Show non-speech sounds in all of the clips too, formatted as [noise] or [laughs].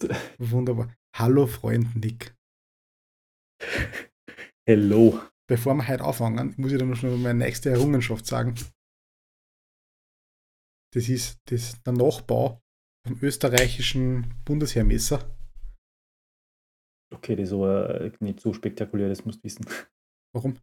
[laughs] Wunderbar. Hallo Freund Nick. Hello. Bevor wir heute anfangen, muss ich dir noch schnell meine nächste Errungenschaft sagen. Das ist das, der Nachbau vom österreichischen Bundesheermesser. Okay, das ist aber nicht so spektakulär, das musst du wissen. Warum?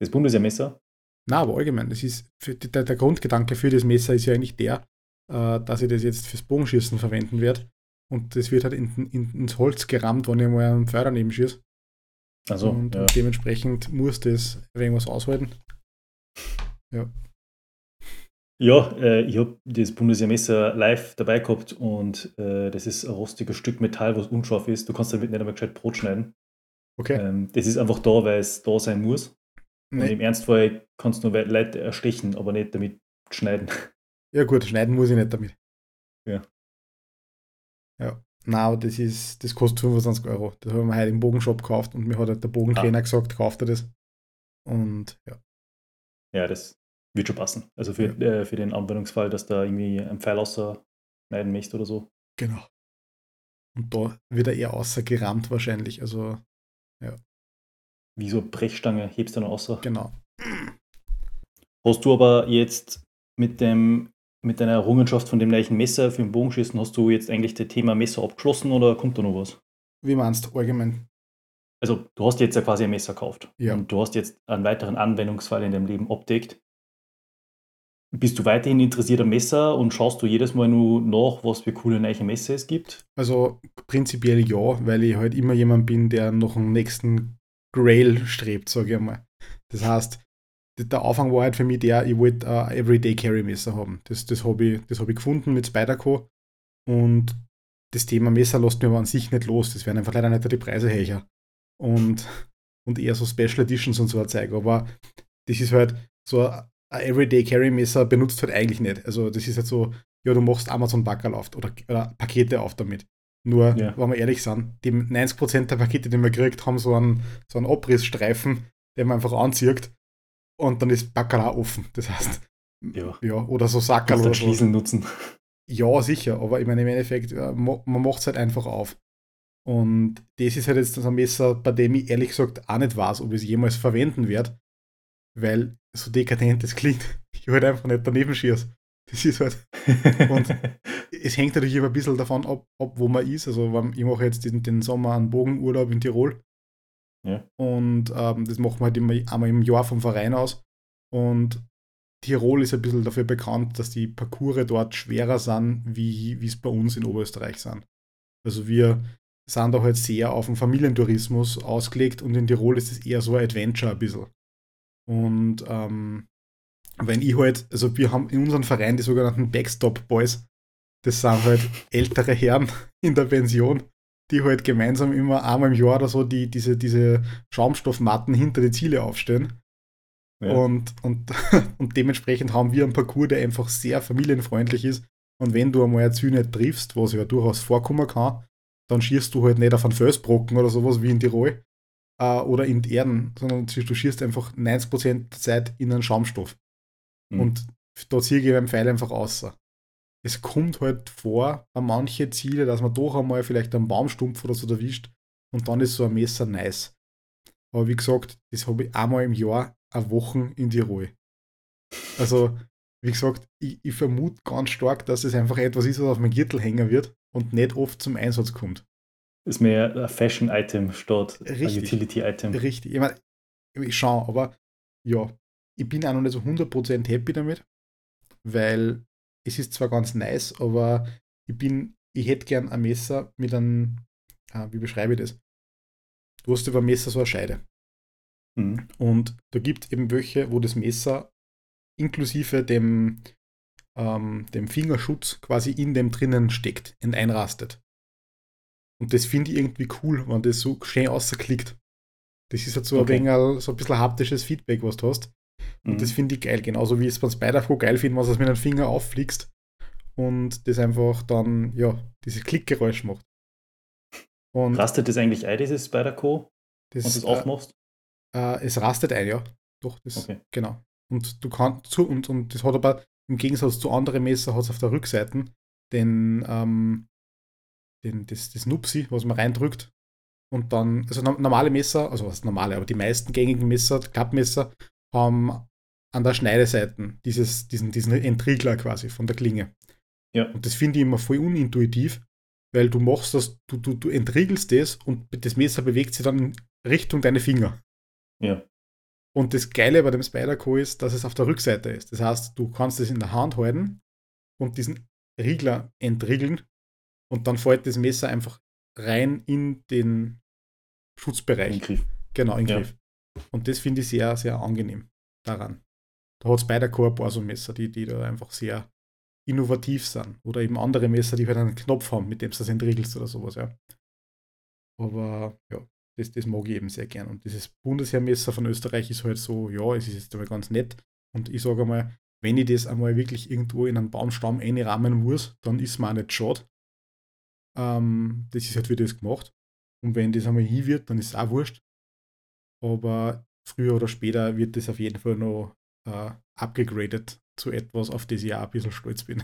Das Bundesheermesser? Na, aber allgemein, das ist für, der, der Grundgedanke für das Messer ist ja eigentlich der, äh, dass ich das jetzt fürs Bogenschießen verwenden werde. Und das wird halt in, in, ins Holz gerammt, wenn ich mal einen Pfeil daneben schieße. Also, und, ja. und dementsprechend muss das irgendwas aushalten. Ja. Ja, äh, ich habe das Bundesheermesser live dabei gehabt und äh, das ist ein rostiges Stück Metall, was unscharf ist. Du kannst damit nicht einmal gescheit Brot schneiden. Okay. Ähm, das ist einfach da, weil es da sein muss. Und Nee. im Ernstfall kannst du nur Leute erstechen, aber nicht damit schneiden. Ja gut, schneiden muss ich nicht damit. Ja. Ja. Na, das ist, das kostet 25 Euro. Das haben wir heute im Bogenshop gekauft und mir hat halt der Bogentrainer Ah. gesagt, kauft er das. Und ja. Ja, das wird schon passen. Also für, äh, für den Anwendungsfall, dass da irgendwie ein Pfeil außer schneiden möchtest oder so. Genau. Und da wird er eher außergerammt wahrscheinlich. Also, Wie so eine Brechstange hebst du dann außer. genau. Hast du aber jetzt mit dem mit deiner Errungenschaft von dem gleichen Messer für den Bogenschießen, hast du jetzt eigentlich das Thema Messer abgeschlossen oder kommt da noch was? Wie meinst du allgemein? Also, du hast jetzt ja quasi ein Messer gekauft. Ja. Und du hast jetzt einen weiteren Anwendungsfall in deinem Leben abdeckt. Bist du weiterhin interessiert am Messer und schaust du jedes Mal nur nach, was für coole neue Messer es gibt? Also prinzipiell ja, weil ich halt immer jemand bin, der nach dem nächsten Grail strebt, sage ich mal. Das heißt, der Anfang war halt für mich der, ich wollte ein Everyday Carry Messer haben. Das, das habe ich, das hab ich gefunden mit Spyderco und das Thema Messer lässt mir aber an sich nicht los. Das werden einfach leider nicht die Preise höher. Und, und eher so Special Editions und so ein Zeug. Aber das ist halt so ein ein Everyday Carry Messer benutzt halt eigentlich nicht. Also das ist halt so, ja, du machst Amazon Backerl auf oder, oder Pakete auf damit. Nur, Ja. wenn wir ehrlich sind, die 90% der Pakete, die man kriegt, haben so einen, so einen Abrissstreifen, den man einfach anzieht und dann ist auch offen. Das heißt, Ja. ja, oder so Sackerl oder dann so. Nutzen. Ja, sicher, aber ich meine, im Endeffekt, äh, man macht es halt einfach auf. Und das ist halt jetzt ein Messer, bei dem ich ehrlich gesagt auch nicht weiß, ob ich es jemals verwenden werde, weil so dekadent das klingt, [laughs] ich halt einfach nicht daneben schieße. Das ist halt, [laughs] Und- es hängt natürlich immer ein bisschen davon ab, ab wo man ist. Also, ich mache jetzt den, den Sommer einen Bogenurlaub in Tirol. Ja. Und ähm, das machen wir halt immer einmal im Jahr vom Verein aus. Und Tirol ist ein bisschen dafür bekannt, dass die Parcours dort schwerer sind, wie wie es bei uns in Oberösterreich sind. Also wir sind da halt sehr auf den Familientourismus ausgelegt und in Tirol ist es eher so ein Adventure ein bisschen. Und ähm, wenn ich halt, also wir haben in unserem Verein die sogenannten Backstop Boys, das sind halt [laughs] ältere Herren in der Pension, die halt gemeinsam immer einmal im Jahr oder so die, diese, diese Schaumstoffmatten hinter die Ziele aufstellen. Ja. Und, und, [laughs] und dementsprechend haben wir einen Parcours, der einfach sehr familienfreundlich ist. Und wenn du einmal ein Ziel nicht triffst, was ja durchaus vorkommen kann, dann schießt du halt nicht auf einen Felsbrocken oder sowas wie in Tirol äh, oder in die Erden, sondern du schießt einfach 90% der Zeit in einen Schaumstoff. Mhm. Und da ziehe ich beim Pfeil einfach außer. Es kommt halt vor, bei manche Ziele, dass man doch einmal vielleicht einen Baumstumpf oder so erwischt und dann ist so ein Messer nice. Aber wie gesagt, das habe ich einmal im Jahr eine Woche in Tirol. Also, wie gesagt, ich, ich vermute ganz stark, dass es einfach etwas ist, was auf meinem Gürtel hängen wird und nicht oft zum Einsatz kommt. ist mehr ein Fashion-Item statt ein. Utility-Item. Richtig. Ich meine, ich schaue, aber ja, ich bin auch noch nicht so 100% happy damit, weil es ist zwar ganz nice, aber ich bin, ich hätte gern ein Messer mit einem, ah, wie beschreibe ich das? Du hast über ein Messer so eine Scheide. Mhm. Und da gibt es eben welche, wo das Messer inklusive dem, ähm, dem Fingerschutz quasi in dem drinnen steckt und einrastet. Und das finde ich irgendwie cool, wenn das so schön außerklickt. Das ist halt so, Okay. ein wenig, so ein bisschen haptisches Feedback, was du hast. Und Mhm. das finde ich geil, genauso wie es beim Spider-Pro geil finde, wenn du es mit einem Finger auffliegst und das einfach dann, ja, dieses Klickgeräusch macht. Und Rastet das eigentlich ein, dieses Spider-Co, wenn du das, es äh, aufmachst? Äh, es rastet ein, ja. Doch, das, Okay. genau. Und du kannst zu, und, und das hat aber im Gegensatz zu anderen Messer hat es auf der Rückseite den, ähm, den, das, das Nupsi, was man reindrückt. Und dann, also normale Messer, also was normale, aber die meisten gängigen Messer, Klappmesser, haben an der Schneideseite dieses, diesen, diesen Entriegler quasi von der Klinge. Ja. Und das finde ich immer voll unintuitiv, weil du machst das, du, du, du entriegelst das und das Messer bewegt sich dann in Richtung deine Finger. Ja. Und das Geile bei dem Spyderco ist, dass es auf der Rückseite ist. Das heißt, du kannst es in der Hand halten und diesen Riegler entriegeln und dann fällt das Messer einfach rein in den Schutzbereich. In Griff. Genau, in Ja. Griff. Und das finde ich sehr, sehr angenehm daran. Da hat Spyderco ein paar so Messer, die, die da einfach sehr innovativ sind. Oder eben andere Messer, die halt einen Knopf haben, mit dem du das entriegelst oder sowas, ja. Aber ja, das, das mag ich eben sehr gern. Und dieses Bundesheermesser von Österreich ist halt so, ja, es ist jetzt aber ganz nett. Und ich sage einmal, wenn ich das einmal wirklich irgendwo in einen Baumstamm einrahmen muss, dann ist mir auch nicht schade. Ähm, das ist halt wie das gemacht. Und wenn das einmal hin wird, dann ist es auch wurscht. Aber früher oder später wird das auf jeden Fall noch äh, abgegradet zu etwas, auf das ich auch ein bisschen stolz bin.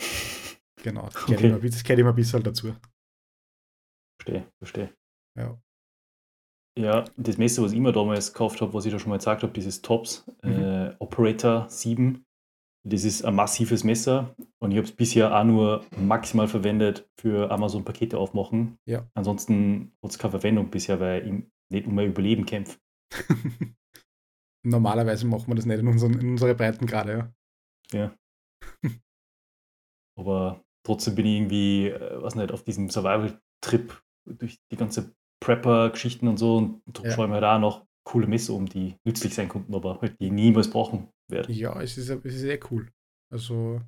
[laughs] genau, das gehört Okay. immer, das gehört immer ein bisschen dazu. Verstehe, verstehe. Ja. Ja, das Messer, was ich mir damals gekauft habe, was ich da schon mal gesagt habe, dieses Tops Mhm. äh, Operator 7, das ist ein massives Messer und ich habe es bisher auch nur maximal verwendet für Amazon-Pakete aufmachen. Ja. Ansonsten hat es keine Verwendung bisher, weil ich nicht um mein Überleben kämpfe. [laughs] Normalerweise machen wir das nicht in, unseren, in unsere Breitengrade, ja. Ja. [laughs] Aber trotzdem bin ich irgendwie, äh, was nicht, auf diesem Survival-Trip durch die ganze Prepper-Geschichten und so und darum Ja. schaue ich mir da noch coole Messer um, die nützlich sein könnten, aber halt die ich niemals brauchen werde. Ja, es ist, es ist sehr cool. Also,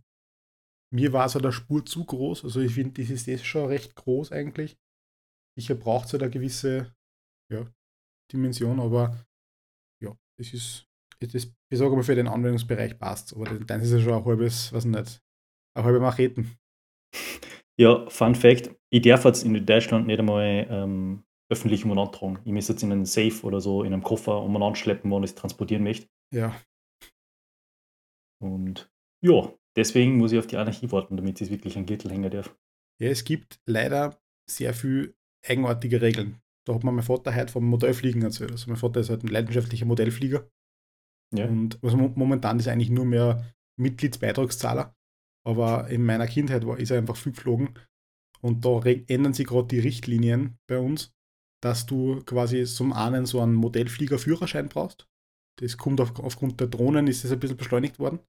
mir war es halt eine Spur zu groß. Also, ich finde, das ist schon recht groß eigentlich. Sicher braucht halt eine gewisse ja, Dimension, aber ja, das ist, das, ich sage mal, für den Anwendungsbereich passt Aber dann ist ja schon ein halbes, was nicht, eine halbe Macheten. [laughs] Ja, Fun Fact: Ich darf jetzt in Deutschland nicht einmal ähm, öffentlich umeinander tragen. Ich muss jetzt in einen Safe oder so, in einem Koffer umeinander schleppen, wenn ich es transportieren möchte. Ja, Und ja, deswegen muss ich auf die Anarchie warten, damit ich es wirklich an Gürtel hängen darf. Ja, es gibt leider sehr viel eigenartige Regeln. Da hat mir mein Vater heute vom Modellfliegen erzählt. Also mein Vater ist halt ein leidenschaftlicher Modellflieger. Ja. Und also mo- momentan ist er eigentlich nur mehr Mitgliedsbeitragszahler. Aber in meiner Kindheit war, ist er einfach viel geflogen. Und da ändern sich gerade die Richtlinien bei uns, dass du quasi zum einen so einen Modellfliegerführerschein brauchst. Das kommt auf, aufgrund der Drohnen, ist das ein bisschen beschleunigt worden.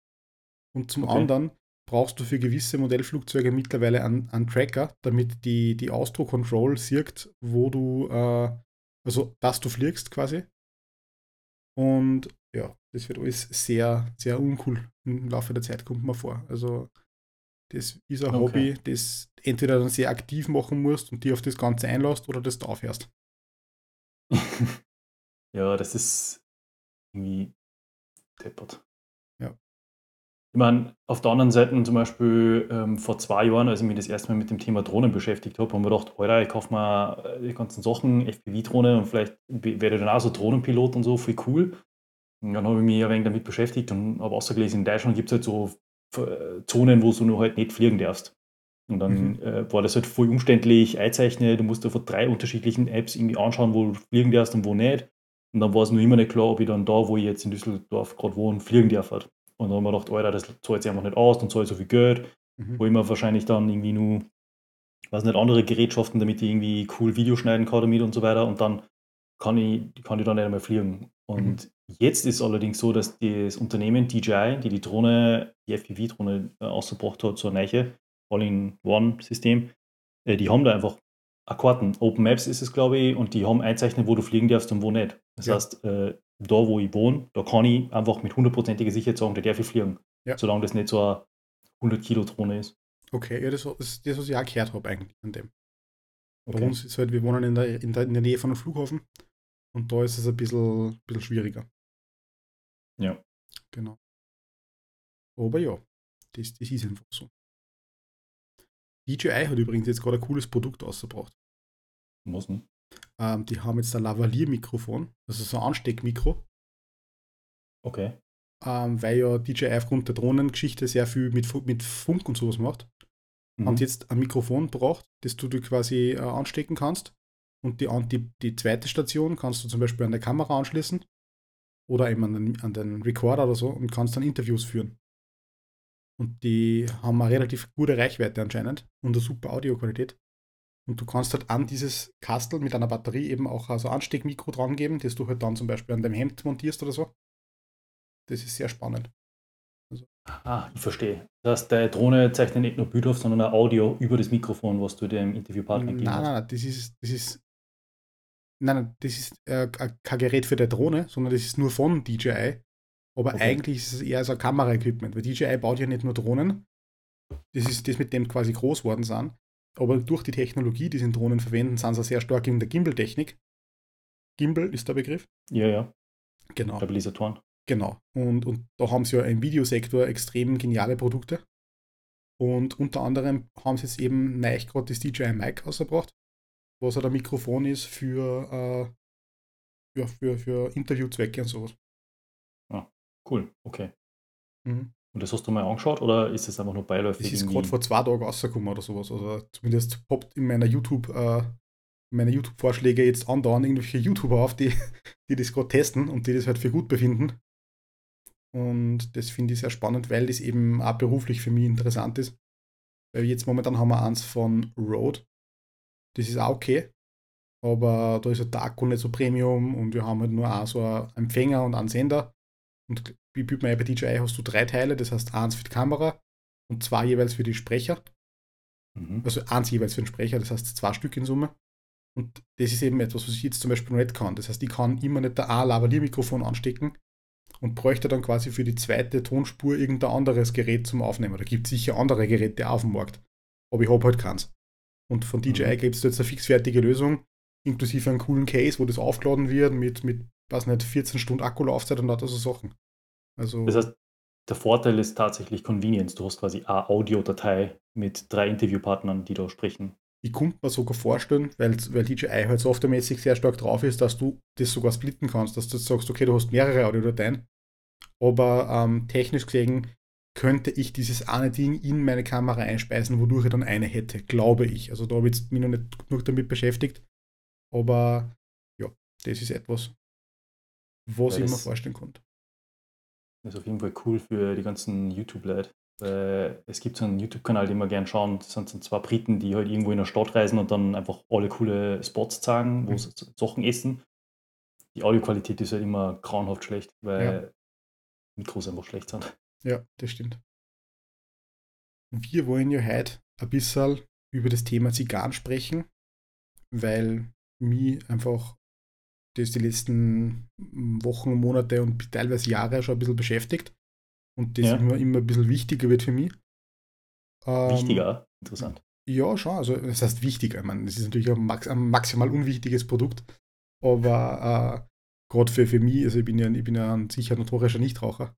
Und zum Okay. anderen brauchst du für gewisse Modellflugzeuge mittlerweile einen, einen Tracker, damit die, die Austro Control sieht, wo du, äh, also dass du fliegst quasi. Und ja, das wird alles sehr, sehr uncool im Laufe der Zeit, kommt mir vor. Also das ist ein Okay. Hobby, das entweder dann sehr aktiv machen musst und dir auf das Ganze einlässt oder das du aufhörst. [laughs] ja, das ist irgendwie deppert. Ich meine, auf der anderen Seite zum Beispiel ähm, vor zwei Jahren, als ich mich das erste Mal mit dem Thema Drohnen beschäftigt habe, haben wir gedacht, Alter, ich kaufe mal äh, die ganzen Sachen, FPV-Drohne und vielleicht werde ich dann auch so Drohnenpilot und so, voll cool. Und dann habe ich mich ein wenig damit beschäftigt und habe ausgelesen, in Deutschland gibt es halt so äh, Zonen, wo du nur halt nicht fliegen darfst. Und dann Mhm. äh, war das halt voll umständlich einzeichnen. Du musst dir von drei unterschiedlichen Apps irgendwie anschauen, wo du fliegen darfst und wo nicht. Und dann war es nur immer nicht klar, ob ich dann da, wo ich jetzt in Düsseldorf gerade wohne, fliegen darf. Halt. Und dann haben wir gedacht, Alter, das zahlt sich einfach nicht aus, dann zahle ich so viel Geld, Mhm. wo ich mir wahrscheinlich dann irgendwie nur, weiß nicht, andere Gerätschaften, damit ich irgendwie cool Video schneiden kann damit und so weiter. Und dann kann ich, kann ich dann nicht einmal fliegen. Und jetzt ist allerdings so, dass das Unternehmen DJI, die die Drohne, die FPV-Drohne äh, ausgebracht hat, eine neue All-in-One-System, äh, die haben da einfach Akkorden. Open Maps ist es, glaube ich, und die haben einzeichnet, wo du fliegen darfst und wo nicht. Das Ja. heißt, äh, da, wo ich wohne, da kann ich einfach mit hundertprozentiger Sicherheit sagen, da darf ich fliegen. Ja. Solange das nicht so eine 100-Kilo-Drohne ist. Okay, ja, das ist das, was ich auch gehört habe eigentlich an dem. Bei Okay. uns ist halt, wir wohnen in der, in der, in der Nähe von einem Flughafen und da ist es ein bisschen, bisschen schwieriger. Ja. Genau. Aber ja, das, das ist einfach so. DJI hat übrigens jetzt gerade ein cooles Produkt ausgebracht. Muss, ne? Ähm, die haben jetzt ein Lavalier-Mikrofon, also so ein Ansteckmikro, Okay. ähm, weil ja DJI aufgrund der Drohnengeschichte sehr viel mit, mit Funk und sowas macht. mhm. haben sie jetzt ein Mikrofon gebracht, das du dir quasi äh, anstecken kannst. Und die, die, die zweite Station kannst du zum Beispiel an der Kamera anschließen oder eben an den, an den Recorder oder so und kannst dann Interviews führen. Und die haben eine relativ gute Reichweite anscheinend und eine super Audioqualität. Und du kannst halt an dieses Kastel mit einer Batterie eben auch also Ansteckmikro dran geben, das du halt dann zum Beispiel an deinem Hemd montierst oder so. Das ist sehr spannend. Also. Ah, ich verstehe. Das heißt, deine Drohne zeichnet nicht nur Bild auf, sondern auch Audio über das Mikrofon, was du dem Interviewpartner gibst. Nein, nein, nein, das ist, das ist, nein, nein, das ist äh, kein Gerät für die Drohne, sondern das ist nur von DJI. Aber okay. eigentlich ist es eher so ein Kameraequipment, weil DJI baut ja nicht nur Drohnen. Das ist das, mit dem quasi groß worden sind, aber durch die Technologie, die sie in Drohnen verwenden, sind sie sehr stark in der Gimbal-Technik. Gimbal ist der Begriff? Ja, ja. Genau. Stabilisatoren. Genau. Und, und da haben sie ja im Videosektor extrem geniale Produkte. Und unter anderem haben sie jetzt eben neu gerade das DJI Mic ausgebracht, was halt ein Mikrofon ist für, äh, ja, für, für Interviewzwecke und sowas. Ah, cool, okay. Mhm. Und das hast du mal angeschaut oder ist es einfach nur beiläufig? Das ist gerade vor zwei Tagen rausgekommen oder sowas. Also zumindest poppt in meiner YouTube, äh, meine YouTube-Vorschläge jetzt andauernd irgendwelche YouTuber auf, die, [laughs] die das gerade testen und die das halt für gut befinden. Und das finde ich sehr spannend, weil das eben auch beruflich für mich interessant ist. Weil jetzt momentan haben wir eins von Rode. Das ist auch okay. Aber da ist halt der Akku nicht so Premium und wir haben halt nur auch so einen Empfänger und einen Sender. Und wie bei DJI hast du drei Teile, das heißt eins für die Kamera und zwei jeweils für die Sprecher. Mhm. Also eins jeweils für den Sprecher, das heißt zwei Stück in Summe. Und das ist eben etwas, was ich jetzt zum Beispiel nicht kann. Das heißt, ich kann immer nicht der A-Lavalier-Mikrofon anstecken und bräuchte dann quasi für die zweite Tonspur irgendein anderes Gerät zum Aufnehmen. Da gibt es sicher andere Geräte auf dem Markt. Aber ich habe halt keins. Und von DJI mhm. gibt es jetzt eine fixfertige Lösung, inklusive einen coolen Case, wo das aufgeladen wird mit, mit weiß nicht, 14 Stunden Akkulaufzeit und lauter so Sachen. Also, das heißt, der Vorteil ist tatsächlich Convenience. Du hast quasi eine Audiodatei mit drei Interviewpartnern, die da sprechen. Ich könnte mir sogar vorstellen, weil, weil DJI halt softwaremäßig sehr stark drauf ist, dass du das sogar splitten kannst, dass du sagst, okay, du hast mehrere Audiodateien, aber ähm, technisch gesehen könnte ich dieses eine Ding in meine Kamera einspeisen, wodurch ich dann eine hätte, glaube ich. Also da habe ich mich noch nicht genug damit beschäftigt, aber ja, das ist etwas, was ja, ich mir vorstellen konnte. Das ist auf jeden Fall cool für die ganzen YouTube-Leute. Es gibt so einen YouTube-Kanal, den wir gerne schauen. Das sind so zwei Briten, die halt irgendwo in der Stadt reisen und dann einfach alle coole Spots zeigen, wo mhm. sie Sachen essen. Die Audioqualität ist halt immer grauenhaft schlecht, weil ja. Mikros einfach schlecht sind. Ja, das stimmt. Wir wollen ja heute ein bisschen über das Thema Zigarren sprechen, weil mich einfach das die letzten Wochen, Monate und teilweise Jahre schon ein bisschen beschäftigt und das ja. immer, immer ein bisschen wichtiger wird für mich. Ähm, wichtiger? Interessant. Ja, schon. Also, das heißt wichtiger. Ich meine, das ist natürlich ein, max ein maximal unwichtiges Produkt, aber äh, gerade für, für mich, also ich bin ja, ich bin ja ein sicher notorischer Nichtraucher,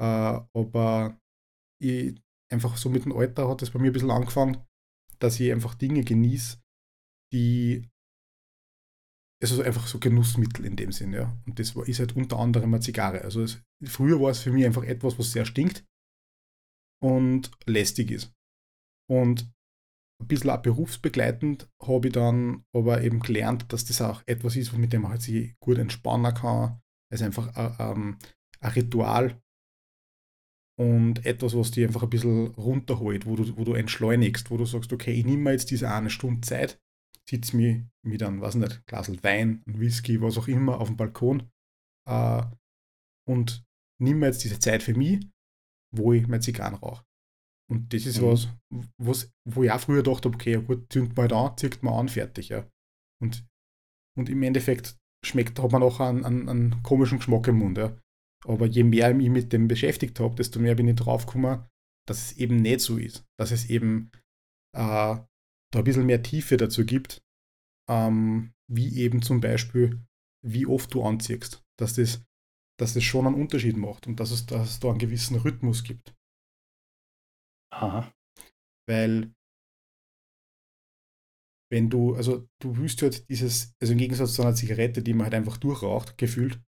äh, aber ich, einfach so mit dem Alter hat es bei mir ein bisschen angefangen, dass ich einfach Dinge genieße, die also einfach so Genussmittel in dem Sinn, ja. Und das ist halt unter anderem eine Zigarre. Also es, früher war es für mich einfach etwas, was sehr stinkt und lästig ist. Und ein bisschen auch berufsbegleitend habe ich dann aber eben gelernt, dass das auch etwas ist, mit dem man halt sich gut entspannen kann. Es ist einfach ein, ähm, ein Ritual und etwas, was dich einfach ein bisschen runterholt, wo du, wo du entschleunigst, wo du sagst, okay, ich nehme mir jetzt diese eine Stunde Zeit sitze mich mit einem, weiß nicht, Glas Wein, ein Whisky, was auch immer, auf dem Balkon äh, und nimm mir jetzt diese Zeit für mich, wo ich mein Zigarren rauche. Und das ist mhm. was, was, wo ich auch früher dachte, okay, ja gut, zündet mal halt an, zieht mal an, fertig, ja. Und, und im Endeffekt schmeckt, hat man auch einen, einen, einen komischen Geschmack im Mund, ja. Aber je mehr ich mich mit dem beschäftigt habe, desto mehr bin ich draufgekommen, dass es eben nicht so ist. Dass es eben äh, da ein bisschen mehr Tiefe dazu gibt, ähm, wie eben zum Beispiel, wie oft du anziehst, dass das, dass das schon einen Unterschied macht und dass es, dass es da einen gewissen Rhythmus gibt. Aha. Weil wenn du, also du willst halt dieses, also im Gegensatz zu einer Zigarette, die man halt einfach durchraucht, gefühlt,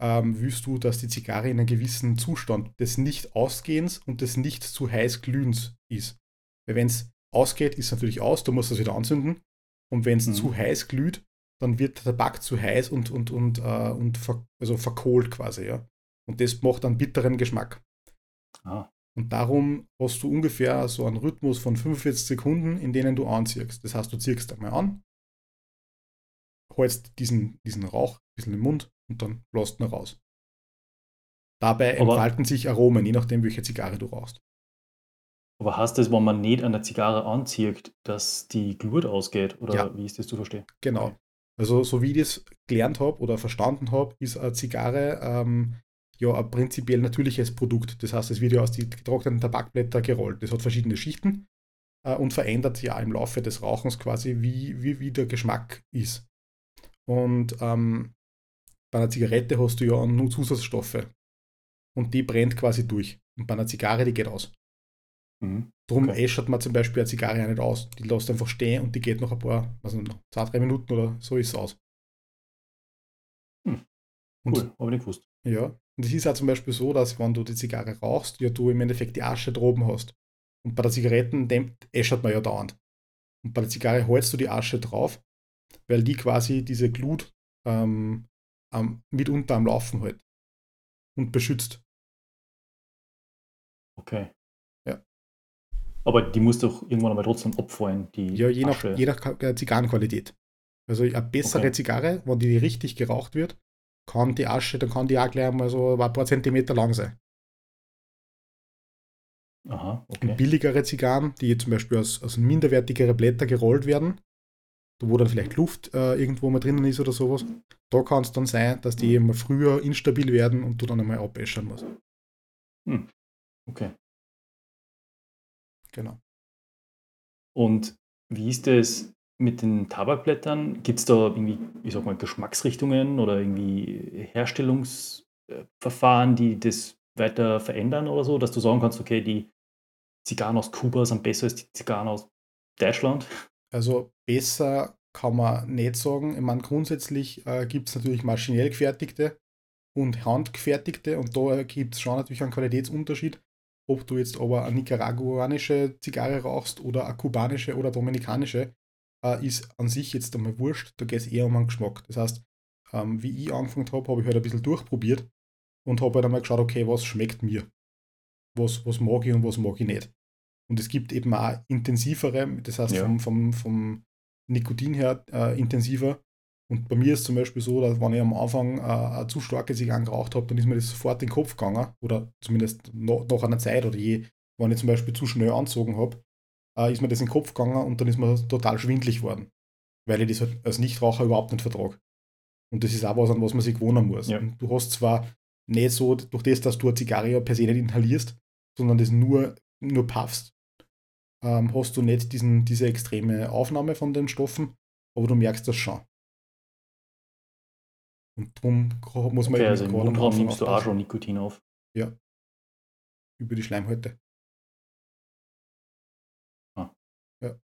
ähm, willst du, dass die Zigarre in einem gewissen Zustand des Nicht-Ausgehens und des nicht zu heiß glühens ist. Weil wenn es ausgeht, ist natürlich aus, du musst das wieder anzünden. Und wenn es Mhm. zu heiß glüht, dann wird der Tabak zu heiß und, und, und, äh, und ver, also verkohlt quasi, ja. Und das macht einen bitteren Geschmack. Ah, Und darum hast du ungefähr so einen Rhythmus von 45 Sekunden, in denen du anziehst. Das heißt, du ziehst einmal an, holst diesen, diesen Rauch ein bisschen im Mund und dann lässt ihn raus. Dabei entfalten sich Aromen, je nachdem, welche Zigarre du rauchst. Aber heißt das, wenn man nicht an der Zigarre anzieht, dass die Glut ausgeht? Oder Ja. wie ist das zu verstehen? Genau. Okay. Also, so wie ich das gelernt habe oder verstanden habe, ist eine Zigarre ähm, ja ein prinzipiell natürliches Produkt. Das heißt, es wird ja aus den getrockneten Tabakblättern gerollt. Das hat verschiedene Schichten äh, und verändert ja im Laufe des Rauchens quasi, wie, wie, wie der Geschmack ist. Und ähm, bei einer Zigarette hast du ja nur Zusatzstoffe. Und die brennt quasi durch. Und bei einer Zigarre, die geht aus. Mhm. Darum Okay. äschert man zum Beispiel eine Zigarre auch nicht aus. Die lässt einfach stehen und die geht noch ein paar, also noch zwei, drei Minuten oder so ist es aus. Hm. Und Cool, habe ich nicht gewusst. ja, und es ist auch zum Beispiel so, dass wenn du die Zigarre rauchst, ja du im Endeffekt die Asche droben hast. Und bei der Zigaretten äschert man ja dauernd. Und bei der Zigarre holst du die Asche drauf, weil die quasi diese Glut ähm, am, mitunter am Laufen hält. Und beschützt. Okay. Aber die muss doch irgendwann einmal trotzdem abfallen, die Ja, je nach, je nach äh, Zigarrenqualität. Also eine bessere Okay. Zigarre, wenn die richtig geraucht wird, kann die Asche, dann kann die auch gleich mal so ein paar Zentimeter lang sein. Aha, Und okay. billigere Zigarren, die zum Beispiel aus, aus minderwertigere Blätter gerollt werden, wo dann vielleicht Luft äh, irgendwo mal drinnen ist oder sowas, da kann es dann sein, dass die mal früher instabil werden und du dann einmal abäschern musst. okay. Genau. Und wie ist es mit den Tabakblättern? Gibt es da irgendwie, ich sag mal, Geschmacksrichtungen oder irgendwie Herstellungsverfahren, die das weiter verändern oder so, dass du sagen kannst, okay, die Zigarren aus Kuba sind besser als die Zigarren aus Deutschland? Also besser kann man nicht sagen. Ich meine, grundsätzlich äh, gibt es natürlich maschinell gefertigte und handgefertigte und da gibt es schon natürlich einen Qualitätsunterschied. Ob du jetzt aber eine nicaraguanische Zigarre rauchst oder eine kubanische oder dominikanische, äh, ist an sich jetzt einmal wurscht. Da geht es eher um den Geschmack. Das heißt, ähm, wie ich angefangen habe, habe ich halt ein bisschen durchprobiert und habe halt einmal geschaut, okay, was schmeckt mir? Was, was mag ich und was mag ich nicht? Und es gibt eben auch intensivere, das heißt Ja. vom, vom, vom Nikotin her äh, intensiver. Und bei mir ist zum Beispiel so, dass wenn ich am Anfang äh, eine zu starke Zigarren geraucht habe, dann ist mir das sofort in den Kopf gegangen. Oder zumindest no, nach einer Zeit oder je, wenn ich zum Beispiel zu schnell angezogen habe, äh, ist mir das in den Kopf gegangen und dann ist mir total schwindlig geworden. Weil ich das halt als Nichtraucher überhaupt nicht vertrage. Und das ist auch was, an was man sich gewöhnen muss. Ja. Du hast zwar nicht so, durch das, dass du eine Zigarre ja per se nicht inhalierst, sondern das nur, nur puffst, ähm, hast du nicht diesen, diese extreme Aufnahme von den Stoffen, aber du merkst das schon. Und darum muss man Okay, eben also im Mundraum nimmst du auch schon Nikotin auf. über die Schleimhäute. Ah. Ja.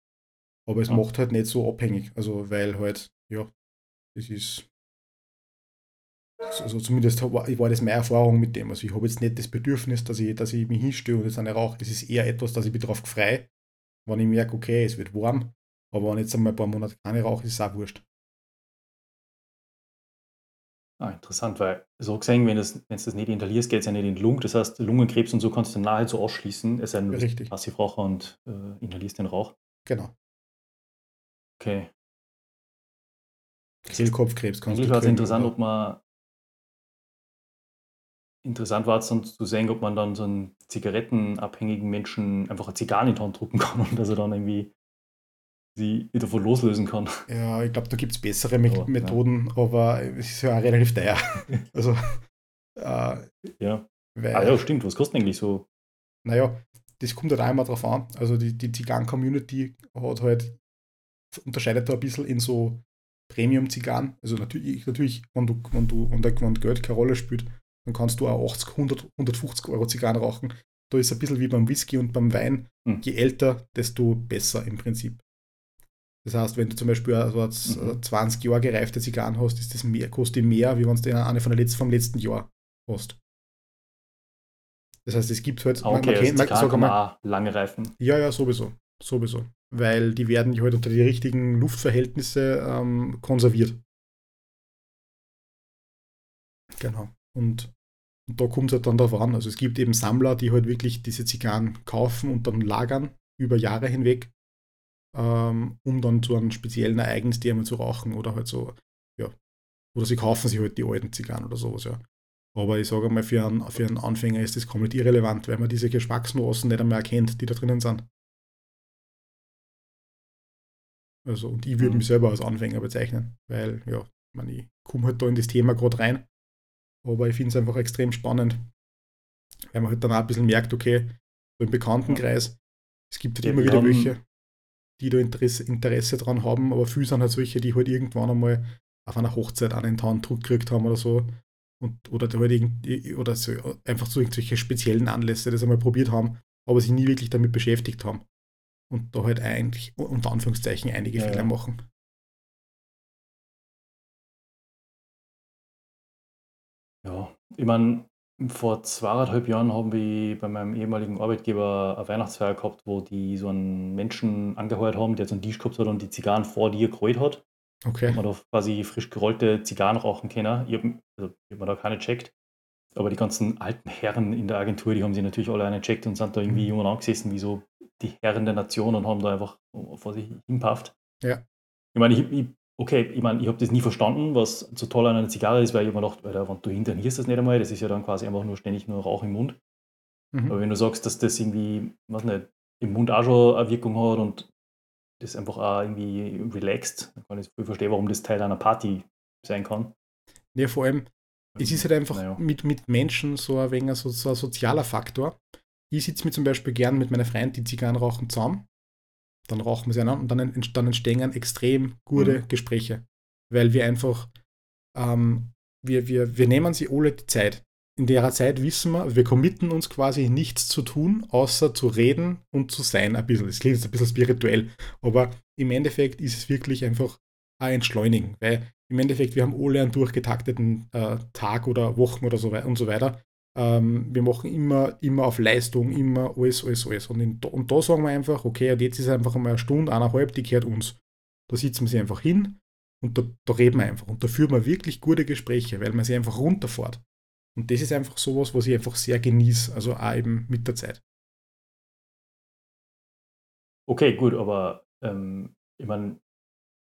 Aber es Ah. macht halt nicht so abhängig. Also, weil halt, ja, das ist. Also zumindest war das meine Erfahrung mit dem. Also ich habe jetzt nicht das Bedürfnis, dass ich, dass ich mich hinstelle und jetzt eine rauche. Es ist eher etwas, dass ich mich darauf frei, wenn ich merke, okay, es wird warm. Aber wenn ich jetzt einmal ein paar Monate keine rauche, ist es auch wurscht. Ah, interessant, weil so gesehen, wenn, das, wenn du das nicht inhalierst, geht es ja nicht in die Lunge. Das heißt, Lungenkrebs und so kannst du nahezu ausschließen, es sei denn, du bist Richtig. Passivraucher und äh, inhalierst den Rauch. Genau. Okay. Kehlkopfkrebs kannst Eigentlich war es interessant, aber- ob man interessant war es dann zu sehen, ob man dann so einen zigarettenabhängigen Menschen einfach eine Zigarre in die Hand drücken kann [laughs] und dass er dann irgendwie sie davon loslösen kann. Ja, ich glaube, da gibt es bessere Me Aber, Methoden, aber es ist ja auch relativ teuer. [laughs] also, äh, Ja. weil, Ah ja, stimmt. Was kostet eigentlich so? naja, das kommt halt auch immer drauf an. Also die, die Zigarren-Community hat halt, unterscheidet da ein bisschen in so Premium-Zigarren. Also natürlich, natürlich wenn, du, wenn, du, wenn, der, wenn Geld keine Rolle spielt, dann kannst du auch 80, 100, 150 Euro Zigarren rauchen. Da ist es ein bisschen wie beim Whisky und beim Wein. Hm. Je älter, desto besser im Prinzip. Das heißt, wenn du zum Beispiel also Mhm. 20 Jahre gereifte Zigarren hast, ist das mehr, kostet mehr, wie wenn du eine von der letzten, vom letzten Jahr hast. Das heißt, es gibt halt, Ah, man, okay, man also kennt, man, man mal, lange reifen. ja, ja, sowieso. sowieso. Weil die werden halt unter die richtigen Luftverhältnisse ähm, konserviert. Genau. Und, und da kommt es halt dann darauf an. Also es gibt eben Sammler, die halt wirklich diese Zigarren kaufen und dann lagern über Jahre hinweg, ähm, um dann zu einem speziellen Ereignis die einmal zu rauchen oder halt so, ja. Oder sie kaufen sich halt die alten Zigarren oder sowas, ja. Aber ich sage mal, für einen, für einen Anfänger ist das komplett irrelevant, weil man diese Geschmacksnuancen nicht einmal erkennt, die da drinnen sind. Also, und ich würde mhm. mich selber als Anfänger bezeichnen, weil, ja, ich, meine, ich komme halt da in das Thema gerade rein. Aber ich finde es einfach extrem spannend, weil man halt dann auch ein bisschen merkt, okay, so im Bekanntenkreis, es gibt halt ja, immer wieder welche, die da Interesse, Interesse dran haben, aber viele sind halt solche, die halt irgendwann einmal auf einer Hochzeit einen in Druck gekriegt haben oder so. Und, oder halt oder so, einfach so irgendwelche speziellen Anlässe das einmal probiert haben, aber sich nie wirklich damit beschäftigt haben. Und da halt eigentlich, unter Anführungszeichen, einige ja, Fehler ja. machen. Ja, ich meine, vor zweieinhalb Jahren haben wir bei meinem ehemaligen Arbeitgeber eine Weihnachtsfeier gehabt, wo die so einen Menschen angeheuert haben, der so einen Tisch gehabt hat und die Zigarren vor dir gerollt hat. Okay. Man da quasi frisch gerollte Zigarren rauchen können. Ich habe also, hab mir da keine checkt. Aber die ganzen alten Herren in der Agentur, die haben sie natürlich alle eine checkt und sind da irgendwie mhm. jung angesessen, wie so die Herren der Nation und haben da einfach vor sich hinpafft. Ja. Ich meine, ich, ich okay, ich meine, ich habe das nie verstanden, was so toll an einer Zigarre ist, weil ich mir gedacht, weil wenn du hinter ist das nicht einmal, das ist ja dann quasi einfach nur ständig nur Rauch im Mund. Mhm. Aber wenn du sagst, dass das irgendwie, was nicht, im Mund auch schon eine Wirkung hat und das einfach auch irgendwie relaxed, dann kann ich verstehen, warum das Teil einer Party sein kann. Ja, vor allem, es ist halt einfach naja. mit, mit Menschen so ein wenig so, so ein sozialer Faktor. Ich sitze mir zum Beispiel gern mit meiner Freundin, die Zigarren rauchen, zusammen dann rauchen wir sie an und dann, dann entstehen extrem gute mhm. Gespräche, weil wir einfach, ähm, wir, wir, wir nehmen sie alle die Zeit. In der Zeit wissen wir, wir committen uns quasi nichts zu tun, außer zu reden und zu sein ein bisschen. Es klingt jetzt ein bisschen spirituell, aber im Endeffekt ist es wirklich einfach ein Entschleunigen, weil im Endeffekt wir haben alle einen durchgetakteten äh, Tag oder Wochen oder so weiter und so weiter ähm, wir machen immer, immer auf Leistung, immer alles, alles, alles. Und, in, und da sagen wir einfach, okay, und jetzt ist einfach einmal eine Stunde, eineinhalb, die gehört uns. Da sitzen wir sie einfach hin und da, da reden wir einfach. Und da führen wir wirklich gute Gespräche, weil man sie einfach runterfährt. Und das ist einfach sowas, was ich einfach sehr genieße, also auch eben mit der Zeit. Okay, gut, aber ähm, ich meine,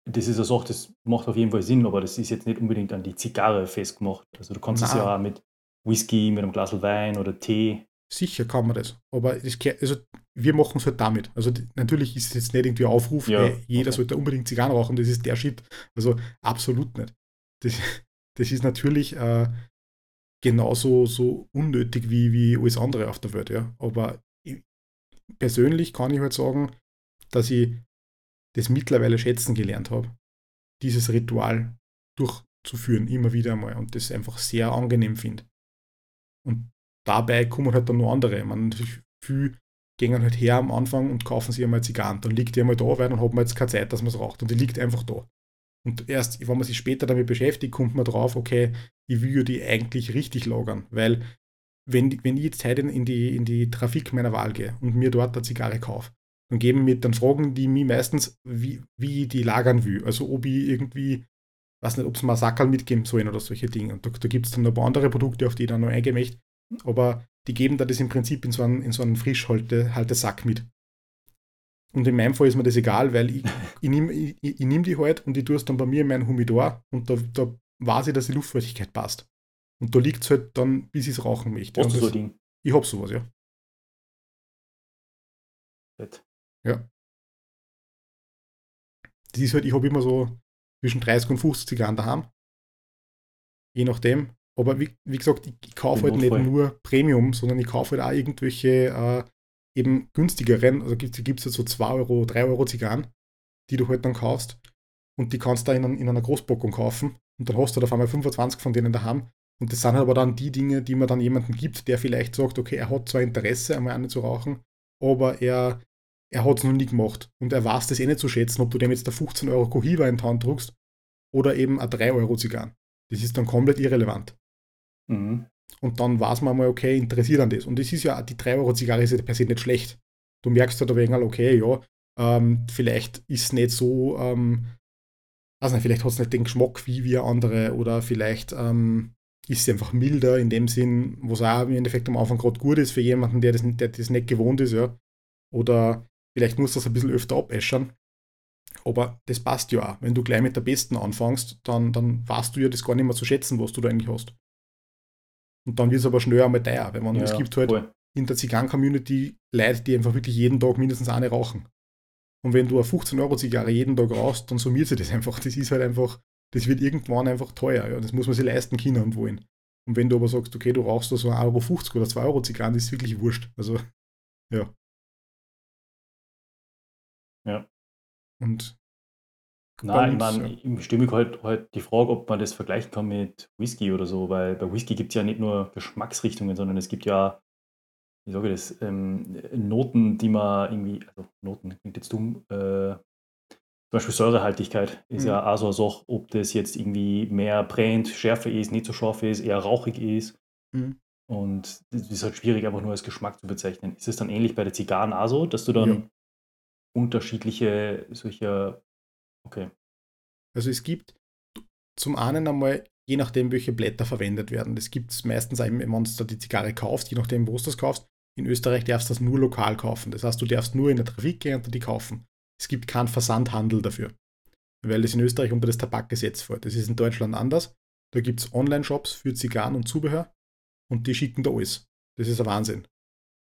das ist eine Sache, das macht auf jeden Fall Sinn, aber das ist jetzt nicht unbedingt an die Zigarre festgemacht. Also du kannst Nein. es ja auch mit Whisky mit einem Glas Wein oder Tee. Sicher kann man das. Aber das, also wir machen es halt damit. Also natürlich ist es jetzt nicht irgendwie Aufruf, ja, ey, jeder okay. sollte unbedingt Zigarren rauchen, das ist der Shit. Also absolut nicht. Das, [laughs] das ist natürlich äh, genauso so unnötig wie, wie alles andere auf der Welt. Ja. Aber ich, persönlich kann ich halt sagen, dass ich das mittlerweile schätzen gelernt habe, dieses Ritual durchzuführen, immer wieder einmal und das einfach sehr angenehm finde. Und dabei kommen halt dann noch andere. Man viel gehen halt her am Anfang und kaufen sich einmal Zigarren. Dann liegt die einmal da, weil dann hat man jetzt keine Zeit, dass man es raucht. Und die liegt einfach da. Und erst, wenn man sich später damit beschäftigt, kommt man drauf, okay, ich will die eigentlich richtig lagern. Weil, wenn, wenn ich jetzt heute in die, in die Trafik meiner Wahl gehe und mir dort eine Zigarre kaufe, dann geben mir, dann fragen die mich meistens, wie, wie ich die lagern will. Also ob ich irgendwie weiß nicht, ob sie mal Sackerl mitgeben sollen oder solche Dinge. Und da, da gibt es dann noch ein paar andere Produkte, auf die ich dann noch eingehen möchte. Aber die geben da das im Prinzip in so einen, in so einen Frischhaltesack mit. Und in meinem Fall ist mir das egal, weil ich, [laughs] ich nehme ich, ich nehm die halt und ich tue es dann bei mir in meinen Humidor und da, da weiß ich, dass die Luftfeuchtigkeit passt. Und da liegt es halt dann, bis ich es rauchen möchte. Hast du so ein Ding? Ich habe sowas, ja. Fett. Ja. Das ist halt, ich habe immer so, zwischen 30 und 50 Zigarren daheim. Je nachdem. Aber wie, wie gesagt, ich, ich kaufe halt nicht nur Premium, sondern ich kaufe halt auch irgendwelche äh, eben günstigeren. Also gibt es ja so 2 Euro, 3 Euro Zigarren, die du halt dann kaufst. Und die kannst du da in, in einer Großpackung kaufen. Und dann hast du da auf einmal 25 von denen daheim. Und das sind halt aber dann die Dinge, die man dann jemandem gibt, der vielleicht sagt, okay, er hat zwar Interesse, einmal eine zu rauchen, aber er er hat es noch nie gemacht und er weiß das eh nicht zu schätzen, ob du dem jetzt da 15 Euro Cohiba in die Hand druckst oder eben ein 3 Euro Zigarren. Das ist dann komplett irrelevant. Mhm. Und dann weiß man mal, okay, interessiert an das. Und das ist ja, die 3 Euro Zigarre ist ja per se nicht schlecht. Du merkst halt wenig, okay, ja, Ähm, vielleicht ist es nicht so, ähm, also nicht, vielleicht hat es nicht den Geschmack wie wir andere oder vielleicht ähm, ist sie einfach milder in dem Sinn, wo es auch im Endeffekt am Anfang gerade gut ist für jemanden, der das, der das nicht gewohnt ist, ja. Oder vielleicht muss das ein bisschen öfter abäschern. Aber das passt ja auch. Wenn du gleich mit der Besten anfängst, dann, dann weißt du ja das gar nicht mehr zu schätzen, was du da eigentlich hast. Und dann wird es aber schnell einmal teuer, weil man, ja, es gibt halt voll. in der Zigarren-Community Leute, die einfach wirklich jeden Tag mindestens eine rauchen. Und wenn du eine 15-Euro-Zigarre jeden Tag rauchst, dann summiert sich das [laughs] einfach. Das ist halt einfach, das wird irgendwann einfach teuer. Ja. Das muss man sich leisten können und wollen. Und wenn du aber sagst, okay, du rauchst da so 1,50 Euro oder 2 Euro Zigarren, das ist wirklich wurscht. Also. Ja. Und Nein, ich meine, ja. stimme ich halt, halt die Frage, ob man das vergleichen kann mit Whisky oder so, weil bei Whisky gibt es ja nicht nur Geschmacksrichtungen, sondern es gibt ja wie sage ich das, ähm, Noten, die man irgendwie, also Noten klingt jetzt dumm, äh, zum Beispiel Säurehaltigkeit ist mhm. ja auch so eine Sache, ob das jetzt irgendwie mehr brennt, schärfer ist, nicht so scharf ist, eher rauchig ist. Mhm. Und das ist halt schwierig, einfach nur als Geschmack zu bezeichnen. Ist es dann ähnlich bei den Zigarren auch so, dass du dann ja. Unterschiedliche solche, okay. Also es gibt zum einen einmal je nachdem, welche Blätter verwendet werden. Das gibt es meistens eben, wenn du die Zigarre kaufst, je nachdem, wo du das kaufst. In Österreich darfst du das nur lokal kaufen. Das heißt, du darfst nur in der Trafik gehen und die kaufen. Es gibt keinen Versandhandel dafür, weil das in Österreich unter das Tabakgesetz fällt. Das ist in Deutschland anders. Da gibt es Online-Shops für Zigarren und Zubehör und die schicken da alles. Das ist ein Wahnsinn.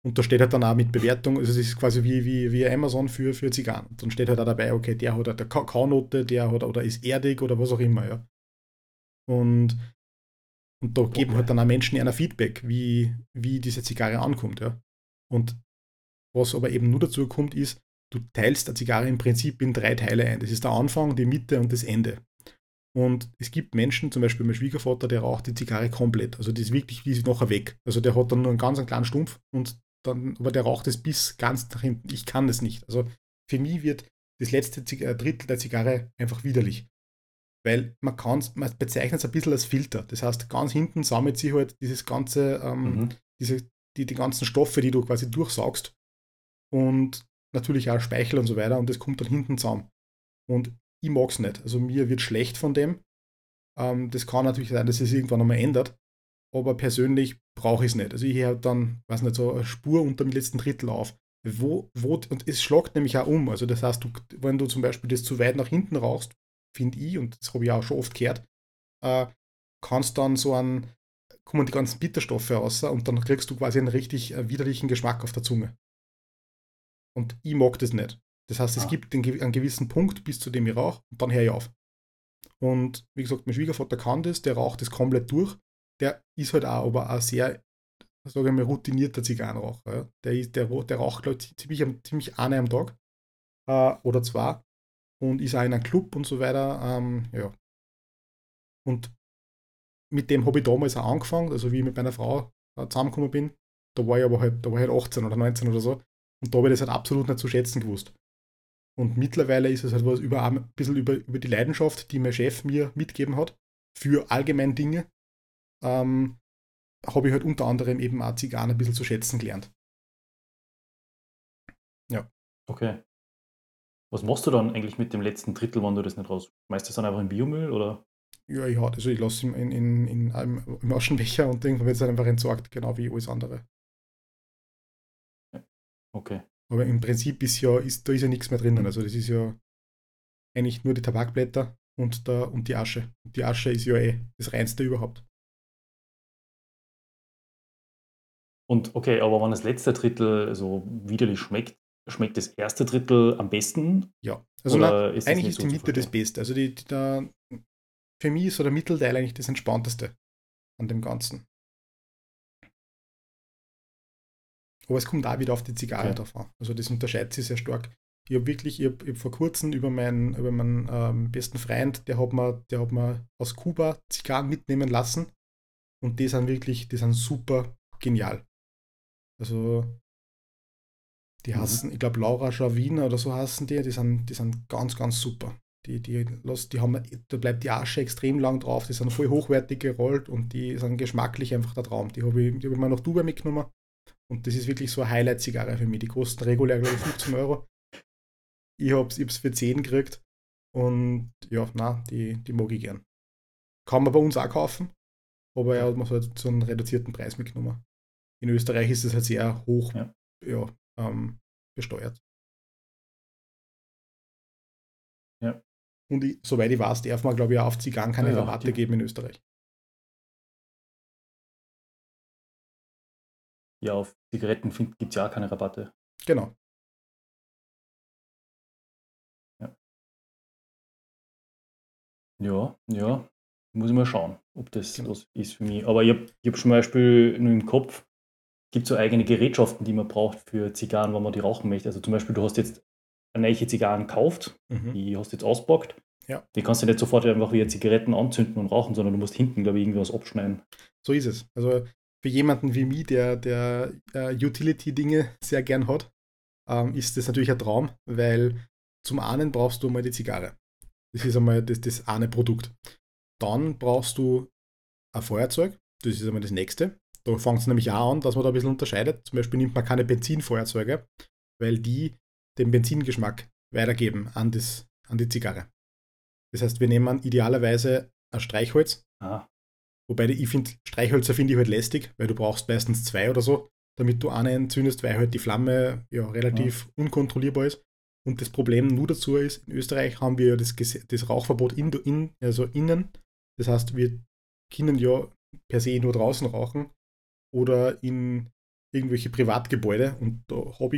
Und da steht halt dann auch mit Bewertung, also es ist quasi wie, wie, wie Amazon für, für Zigarren. Und dann steht halt auch dabei, okay, der hat eine Kakaonote, der hat oder ist erdig oder was auch immer, ja. Und und da geben halt dann auch Menschen einer Feedback, wie, wie diese Zigarre ankommt. Ja. Und was aber eben nur dazu kommt, ist, du teilst eine Zigarre im Prinzip in drei Teile ein. Das ist der Anfang, die Mitte und das Ende. Und es gibt Menschen, zum Beispiel mein Schwiegervater, der raucht die Zigarre komplett. Also die ist wirklich, die ist nachher weg. Also der hat dann nur einen ganz einen kleinen Stumpf und dann, aber der raucht es bis ganz nach hinten. Ich kann das nicht. Also für mich wird das letzte äh, Drittel der Zigarre einfach widerlich weil man kann man bezeichnet es ein bisschen als Filter. Das heißt, ganz hinten sammelt sich halt dieses ganze, ähm, mhm. diese, die, die ganzen Stoffe, die du quasi durchsaugst und natürlich auch Speichel und so weiter und das kommt dann hinten zusammen. Und ich mag es nicht. Also mir wird schlecht von dem. Ähm, das kann natürlich sein, dass es irgendwann einmal ändert, aber persönlich brauche ich es nicht. Also ich habe dann, weiß nicht, so eine Spur unter dem letzten Drittel auf. Wo, wo, und es schlagt nämlich auch um. Also das heißt, du, wenn du zum Beispiel das zu weit nach hinten rauchst, finde ich, und das habe ich auch schon oft gehört, äh, kannst dann so einen, kommen die ganzen Bitterstoffe raus und dann kriegst du quasi einen richtig äh, widerlichen Geschmack auf der Zunge. Und ich mag das nicht. Das heißt, es ah. gibt einen, einen, gewissen Punkt, bis zu dem ich rauche, und dann höre ich auf. Und wie gesagt, mein Schwiegervater kann das, der raucht das komplett durch. Der ist halt auch aber auch sehr, sage ich mal, routinierter Zigarrenraucher. Ja. Der, ist, der, der raucht, glaube ich, ziemlich, ziemlich eine am Tag äh, oder zwei und ist auch in einem Club und so weiter. Ähm, ja. Und mit dem habe ich damals auch angefangen, also wie ich mit meiner Frau äh, zusammengekommen bin. Da war ich aber halt, da war ich halt 18 oder 19 oder so. Und da habe ich das halt absolut nicht zu schätzen gewusst. Und mittlerweile ist es halt was über ein bisschen über, über die Leidenschaft, die mein Chef mir mitgegeben hat, für allgemein Dinge, ähm, habe ich halt unter anderem eben auch Zigarren ein bisschen zu schätzen gelernt. Ja. Okay. Was machst du dann eigentlich mit dem letzten Drittel, wenn du das nicht raus? Schmeißt du das dann einfach in Biomüll oder? Ja, ja, also ich lasse ihn in, in, in, in, im Aschenbecher und irgendwann wird es dann einfach entsorgt, genau wie alles andere. Okay. Aber im Prinzip ist ja, ist, da ist ja nichts mehr drinnen. Also das ist ja eigentlich nur die Tabakblätter und, der, und die Asche. Und die Asche ist ja eh das reinste überhaupt. Und okay, aber wenn das letzte Drittel so widerlich schmeckt, schmeckt das erste Drittel am besten? Ja, also na, ist eigentlich ist so die Mitte das Beste. Also die, die, der, für mich ist so der Mittelteil eigentlich das Entspannteste an dem Ganzen. Aber es kommt auch wieder auf die Zigarre okay. drauf an. Also das unterscheidet sich sehr stark. Ich habe wirklich, ich habe hab vor kurzem über meinen, über meinen ähm, besten Freund, der hat, mir, der hat mir aus Kuba Zigarren mitnehmen lassen. Und die sind wirklich, die sind super genial. Also die mhm. heißen, ich glaube, Laura Schawin oder so heißen die, die sind, die sind ganz, ganz super. Die, die, die haben, da bleibt die Asche extrem lang drauf, die sind voll hochwertig gerollt und die sind geschmacklich einfach der Traum. Die habe ich, die hab ich mal nach Dubai mitgenommen und das ist wirklich so eine Highlight-Zigarre für mich. Die kosten regulär, glaube ich, 15 Euro. Ich habe es für 10 gekriegt. Und ja, na, die, die mag ich gern. Kann man bei uns auch kaufen, aber er hat mir halt zu einem reduzierten Preis mitgenommen. In Österreich ist es halt sehr hoch Ja. ja, ähm, besteuert. Ja. Und ich, soweit ich weiß, darf man, glaube ich, auch auf Zigarren keine Ja, ja, Rabatte die- geben in Österreich. Ja, auf Zigaretten gibt es ja auch keine Rabatte. Genau. Ja, ja. Muss ich mal schauen, ob das Genau. was ist für mich. Aber ich habe hab zum Beispiel nur im Kopf, gibt so eigene Gerätschaften, die man braucht für Zigarren, wenn man die rauchen möchte. Also zum Beispiel, du hast jetzt eine neue Zigarren gekauft, Mhm. die hast du jetzt auspackt. Ja. Die kannst du nicht sofort einfach wie Zigaretten anzünden und rauchen, sondern du musst hinten, glaube ich, irgendwas abschneiden. So ist es. Also für jemanden wie mich, der, der äh, Utility-Dinge sehr gern hat, ähm, ist das natürlich ein Traum, weil zum einen brauchst du mal die Zigarre. Das ist einmal das, das eine Produkt. Dann brauchst du ein Feuerzeug, das ist einmal das nächste. Da fängt es nämlich auch an, dass man da ein bisschen unterscheidet. Zum Beispiel nimmt man keine Benzinfeuerzeuge, weil die den Benzingeschmack weitergeben an, das, an die Zigarre. Das heißt, wir nehmen idealerweise ein Streichholz, Ah, Wobei ich finde, Streichhölzer finde ich halt lästig, weil du brauchst meistens zwei oder so, damit du eine entzündest, weil halt die Flamme ja relativ unkontrollierbar ist. Und das Problem nur dazu ist, in Österreich haben wir ja das, das Rauchverbot in, in, also innen. Das heißt, wir können ja per se nur draußen rauchen oder in irgendwelche Privatgebäude und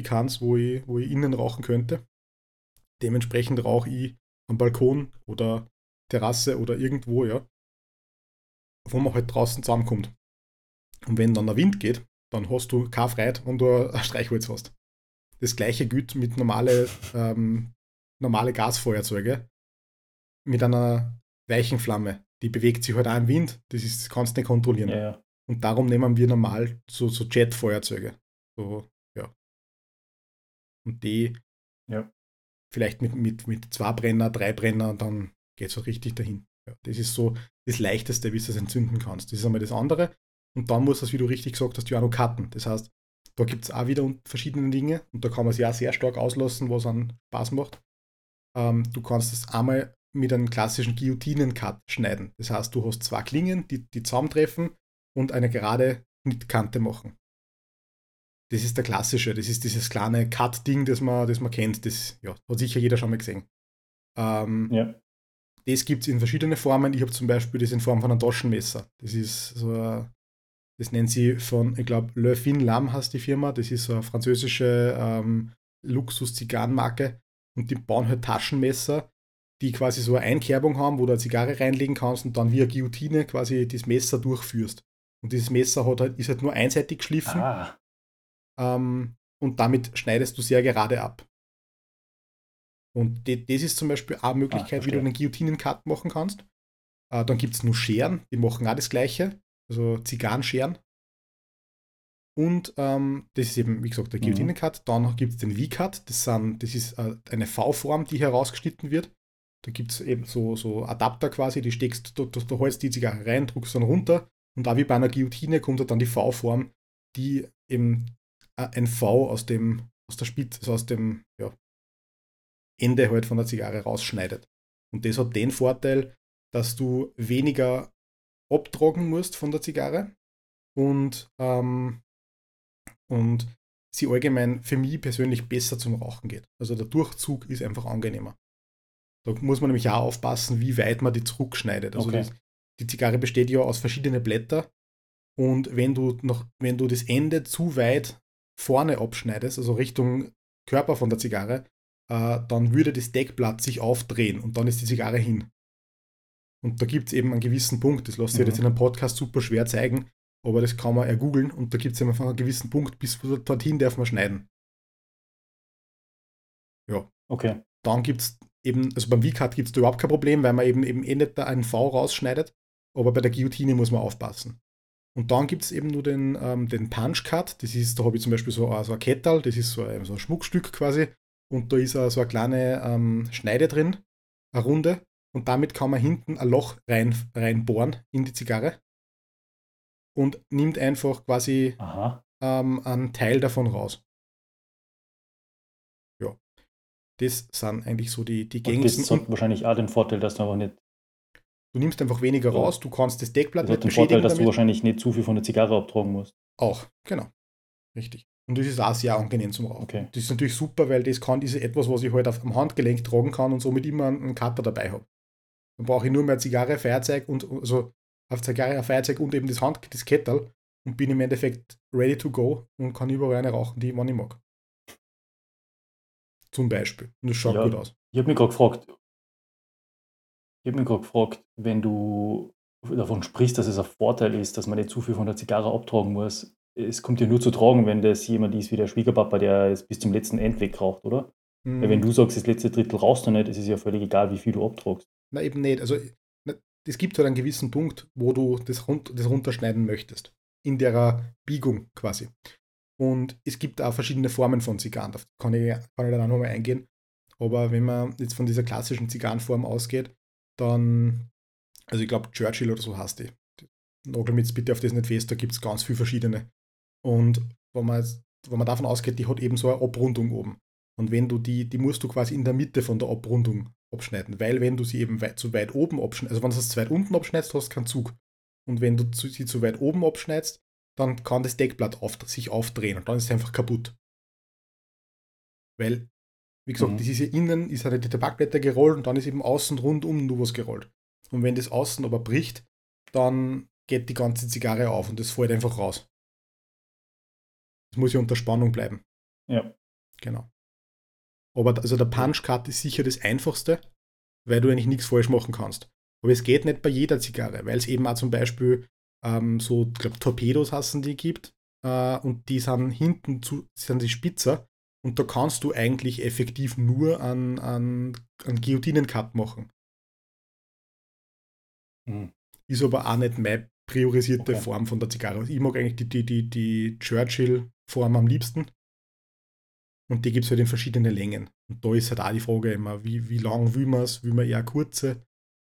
keins, wo ich, wo ich innen rauchen könnte. Dementsprechend rauche ich am Balkon oder Terrasse oder irgendwo, ja wo man halt draußen zusammenkommt. Und wenn dann der Wind geht, dann hast du keine Freude, wenn du ein [laughs] Streichholz hast. Das gleiche gilt mit normale, [laughs] ähm, normale Gasfeuerzeuge mit einer weichen Flamme. Die bewegt sich halt auch im Wind, das, ist, kannst du nicht kontrollieren. ja, ja. Und darum nehmen wir normal so, so Jetfeuerzeuge. So, ja. Und die Ja. vielleicht mit, mit, mit zwei Brenner, drei Brenner, dann geht es so richtig dahin. Ja, das ist so das Leichteste, wie du es entzünden kannst. Das ist einmal das andere. Und dann muss das, wie du richtig gesagt hast, ja auch noch cutten. Das heißt, da gibt es auch wieder verschiedene Dinge und da kann man sich auch sehr stark auslassen, was an Spaß macht. Ähm, du kannst es einmal mit einem klassischen Guillotinen-Cut schneiden. Das heißt, du hast zwei Klingen, die, die zusammentreffen und eine gerade Schnittkante machen. Das ist der klassische, das ist dieses kleine Cut-Ding, das man, das man kennt. Das ja, hat sicher jeder schon mal gesehen. Ähm, ja. das gibt es in verschiedene Formen. Ich habe zum Beispiel das in Form von einem Taschenmesser. Das ist so ein, das nennt sie von, ich glaube, Le Fin Lam heißt die Firma. Das ist so eine französische ähm, Luxus-Zigarrenmarke. Und die bauen halt Taschenmesser, die quasi so eine Einkerbung haben, wo du eine Zigarre reinlegen kannst und dann wie eine Guillotine quasi das Messer durchführst. Und dieses Messer hat halt, ist halt nur einseitig geschliffen Ah, ähm, und damit schneidest du sehr gerade ab. Und de, das ist zum Beispiel auch eine Möglichkeit, wie du einen Guillotinen-Cut machen kannst. Äh, dann gibt es nur Scheren, die machen auch das gleiche, also Zigarrenscheren. Und ähm, das ist eben, wie gesagt, der Mhm. Guillotinen-Cut. Dann gibt es den V-Cut, das, sind- das ist äh, eine V-Form, die herausgeschnitten wird. Da gibt es eben so, so Adapter quasi, die steckst, du, du, du holst die Zigarre rein, druckst dann runter und da wie bei einer Guillotine kommt halt dann die V-Form, die eben äh, ein V aus dem, aus der Spitze, also aus dem ja, Ende halt von der Zigarre rausschneidet. Und das hat den Vorteil, dass du weniger abtragen musst von der Zigarre und, ähm, und sie allgemein für mich persönlich besser zum Rauchen geht. Also der Durchzug ist einfach angenehmer. Da muss man nämlich auch aufpassen, wie weit man die zurückschneidet. Also Okay. das, die Zigarre besteht ja aus verschiedenen Blättern und wenn du noch, wenn du das Ende zu weit vorne abschneidest, also Richtung Körper von der Zigarre, äh, dann würde das Deckblatt sich aufdrehen und dann ist die Zigarre hin. Und da gibt es eben einen gewissen Punkt, das lässt sich Mhm. jetzt in einem Podcast super schwer zeigen, aber das kann man ergoogeln und da gibt es einfach einen gewissen Punkt, bis dorthin darf man schneiden. okay. Dann gibt es eben, also beim V-Cut gibt es da überhaupt kein Problem, weil man eben, eben eh nicht da einen V rausschneidet, aber bei der Guillotine muss man aufpassen. Und dann gibt es eben nur den, ähm, den Punch-Cut, das ist, da habe ich zum Beispiel so, äh, so ein Kettal, das ist so ein, so ein Schmuckstück quasi, und da ist äh, so eine kleine ähm, Schneide drin, eine Runde, und damit kann man hinten ein Loch rein, reinbohren in die Zigarre und nimmt einfach quasi ähm, einen Teil davon raus. Ja. Das sind eigentlich so die, die Und gängigsten. das hat wahrscheinlich auch den Vorteil, dass du aber nicht. Du nimmst einfach weniger raus, du kannst das Deckblatt Das nicht den Vorteil, beschädigen dass du damit. wahrscheinlich nicht zu viel von der Zigarre abtragen musst. Auch, genau. Richtig. Und das ist auch sehr angenehm zum Rauchen. Okay. Das ist natürlich super, weil das kann diese etwas, was ich halt auf am Handgelenk tragen kann und somit immer einen Cutter dabei habe. Dann brauche ich nur mehr Zigarre, Feuerzeug und also auf Zigarre, Feuerzeug und eben das Hand, das Kettel und bin im Endeffekt ready to go und kann überall eine rauchen, die wann ich mag. Zum Beispiel. Und das schaut Ja. gut aus. Ich habe mich gerade gefragt, ich habe mich gerade gefragt, wenn du davon sprichst, dass es ein Vorteil ist, dass man nicht zu viel von der Zigarre abtragen muss. Es kommt ja nur zu tragen, wenn das jemand ist wie der Schwiegerpapa, der es bis zum letzten Endweg raucht, oder? Mhm. Weil wenn du sagst, das letzte Drittel rauchst du nicht, ist es ja völlig egal, wie viel du abtragst. Na, eben nicht. Also, es gibt halt einen gewissen Punkt, wo du das, run- das runterschneiden möchtest. In der Biegung quasi. Und es gibt auch verschiedene Formen von Zigarren. Da kann ich, kann ich dann auch nochmal eingehen. Aber wenn man jetzt von dieser klassischen Zigarrenform ausgeht, dann, also ich glaube, Churchill oder so heißt die. Nagel jetzt bitte auf das nicht fest, da gibt es ganz viele verschiedene. Und wenn man, wenn man davon ausgeht, die hat eben so eine Abrundung oben. Und wenn du die, die musst du quasi in der Mitte von der Abrundung abschneiden, weil wenn du sie eben weit, zu weit oben abschneidest, also wenn du es zu weit unten abschneidest, hast du keinen Zug. Und wenn du sie zu weit oben abschneidest, dann kann das Deckblatt auf, sich aufdrehen und dann ist es einfach kaputt. Weil, wie gesagt, Mhm. das ist ja innen, ist halt die Tabakblätter gerollt und dann ist eben außen rundum nur was gerollt. Und wenn das außen aber bricht, dann geht die ganze Zigarre auf und das fällt einfach raus. Das muss ja unter Spannung bleiben. Ja. Genau. Aber also der Punch Cut ist sicher das einfachste, weil du eigentlich nichts falsch machen kannst. Aber es geht nicht bei jeder Zigarre, weil es eben auch zum Beispiel ähm, so, ich glaube, Torpedos hassen die gibt äh, und die sind hinten zu, sind die spitzer und da kannst du eigentlich effektiv nur einen, einen, einen Guillotinen-Cut machen. Mhm. Ist aber auch nicht meine priorisierte Okay. Form von der Zigarre. Also ich mag eigentlich die, die, die, die Churchill-Form am liebsten. Und die gibt es halt in verschiedenen Längen. Und da ist halt auch die Frage immer, wie, wie lang will man es, will man eher kurze.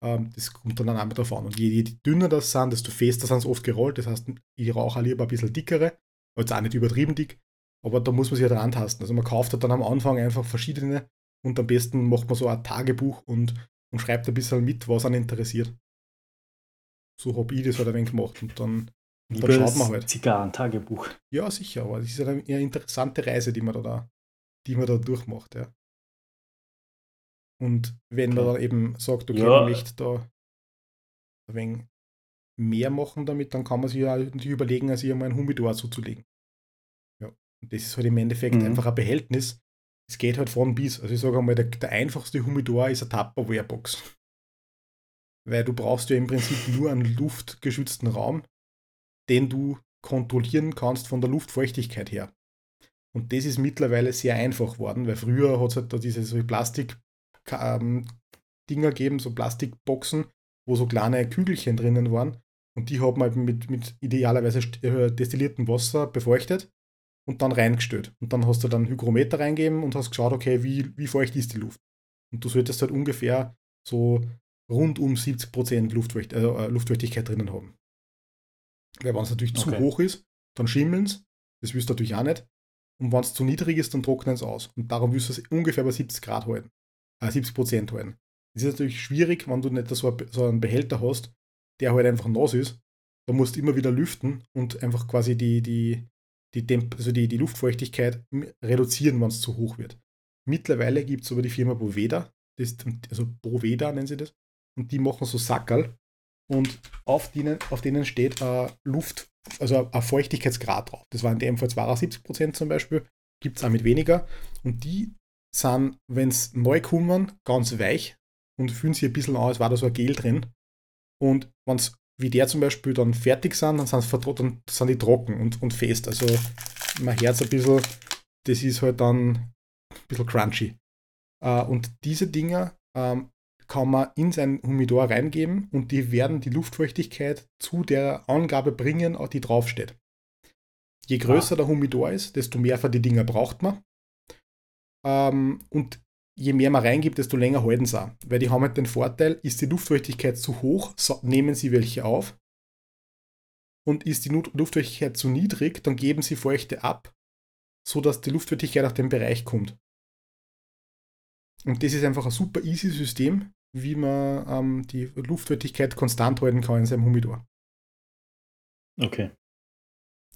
Ähm, das kommt dann auch mit drauf an. Und je, je dünner das sind, desto fester sind es oft gerollt. Das heißt, ich rauche auch lieber ein bisschen dickere. Also auch nicht übertrieben dick. Aber da muss man sich halt rantasten. Also man kauft halt dann am Anfang einfach verschiedene und am besten macht man so ein Tagebuch und, und schreibt ein bisschen mit, was einen interessiert. So habe ich das halt ein wenig gemacht. Und dann, dann Liebes schaut man halt. Zigarren-Tagebuch. Ja, sicher, aber das ist ja eine interessante Reise, die man da, da, die man da durchmacht, ja. Und wenn man dann eben sagt, okay, Ja. man möchte da ein wenig mehr machen damit, dann kann man sich ja natürlich überlegen, sich einmal ein Humidor zuzulegen. Und das ist halt im Endeffekt Mhm. einfach ein Behältnis. Es geht halt von bis. Also ich sage einmal, der, der einfachste Humidor ist eine Tupperware-Box. Weil du brauchst ja im Prinzip nur einen luftgeschützten Raum, den du kontrollieren kannst von der Luftfeuchtigkeit her. Und das ist mittlerweile sehr einfach worden, weil früher hat es halt da diese so Plastik-Dinger gegeben, so Plastikboxen, wo so kleine Kügelchen drinnen waren. Und die hat man eben mit, mit idealerweise äh, destilliertem Wasser befeuchtet und dann reingestellt. Und dann hast du dann Hygrometer reingeben und hast geschaut, okay, wie, wie feucht ist die Luft. Und du solltest halt ungefähr so rund um 70% Luftfeucht, also, äh, Luftfeuchtigkeit drinnen haben. Weil wenn es natürlich zu Okay. hoch ist, dann schimmeln es. Das willst du natürlich auch nicht. Und wenn es zu niedrig ist, dann trocknen es aus. Und darum willst du es ungefähr bei 70 Grad halten. Äh, 70 Prozent halten. Das ist natürlich schwierig, wenn du nicht so, so einen Behälter hast, der halt einfach nass ist. Da musst du immer wieder lüften und einfach quasi die, die, die, Temp also die, die Luftfeuchtigkeit reduzieren, wenn es zu hoch wird. Mittlerweile gibt es aber die Firma Boveda, ist- also Boveda nennen sie das, und die machen so Sackerl und auf denen, auf denen steht äh, Luft, also ein Feuchtigkeitsgrad drauf. Das war in dem Fall 72% zum Beispiel, gibt es auch mit weniger. Und die sind, wenn es neu kommen, ganz weich und fühlen sich ein bisschen an, als war da so ein Gel drin. Und wenn es wie der zum Beispiel dann fertig sind, dann, vertro- dann sind die trocken und, und fest. Also mein Herz ein bisschen, das ist halt dann ein bisschen crunchy. Äh, und diese Dinger ähm, kann man in sein Humidor reingeben und die werden die Luftfeuchtigkeit zu der Angabe bringen, die draufsteht. Je größer der Humidor ist, desto mehr von die Dinger braucht man. Ähm, und je mehr man reingibt, desto länger halten sie auch. Weil die haben halt den Vorteil, ist die Luftfeuchtigkeit zu hoch, so nehmen sie welche auf. Und ist die Luftfeuchtigkeit zu niedrig, dann geben sie Feuchte ab, sodass die Luftfeuchtigkeit auf den Bereich kommt. Und das ist einfach ein super easy System, wie man ähm, die Luftfeuchtigkeit konstant halten kann in seinem Humidor. Okay.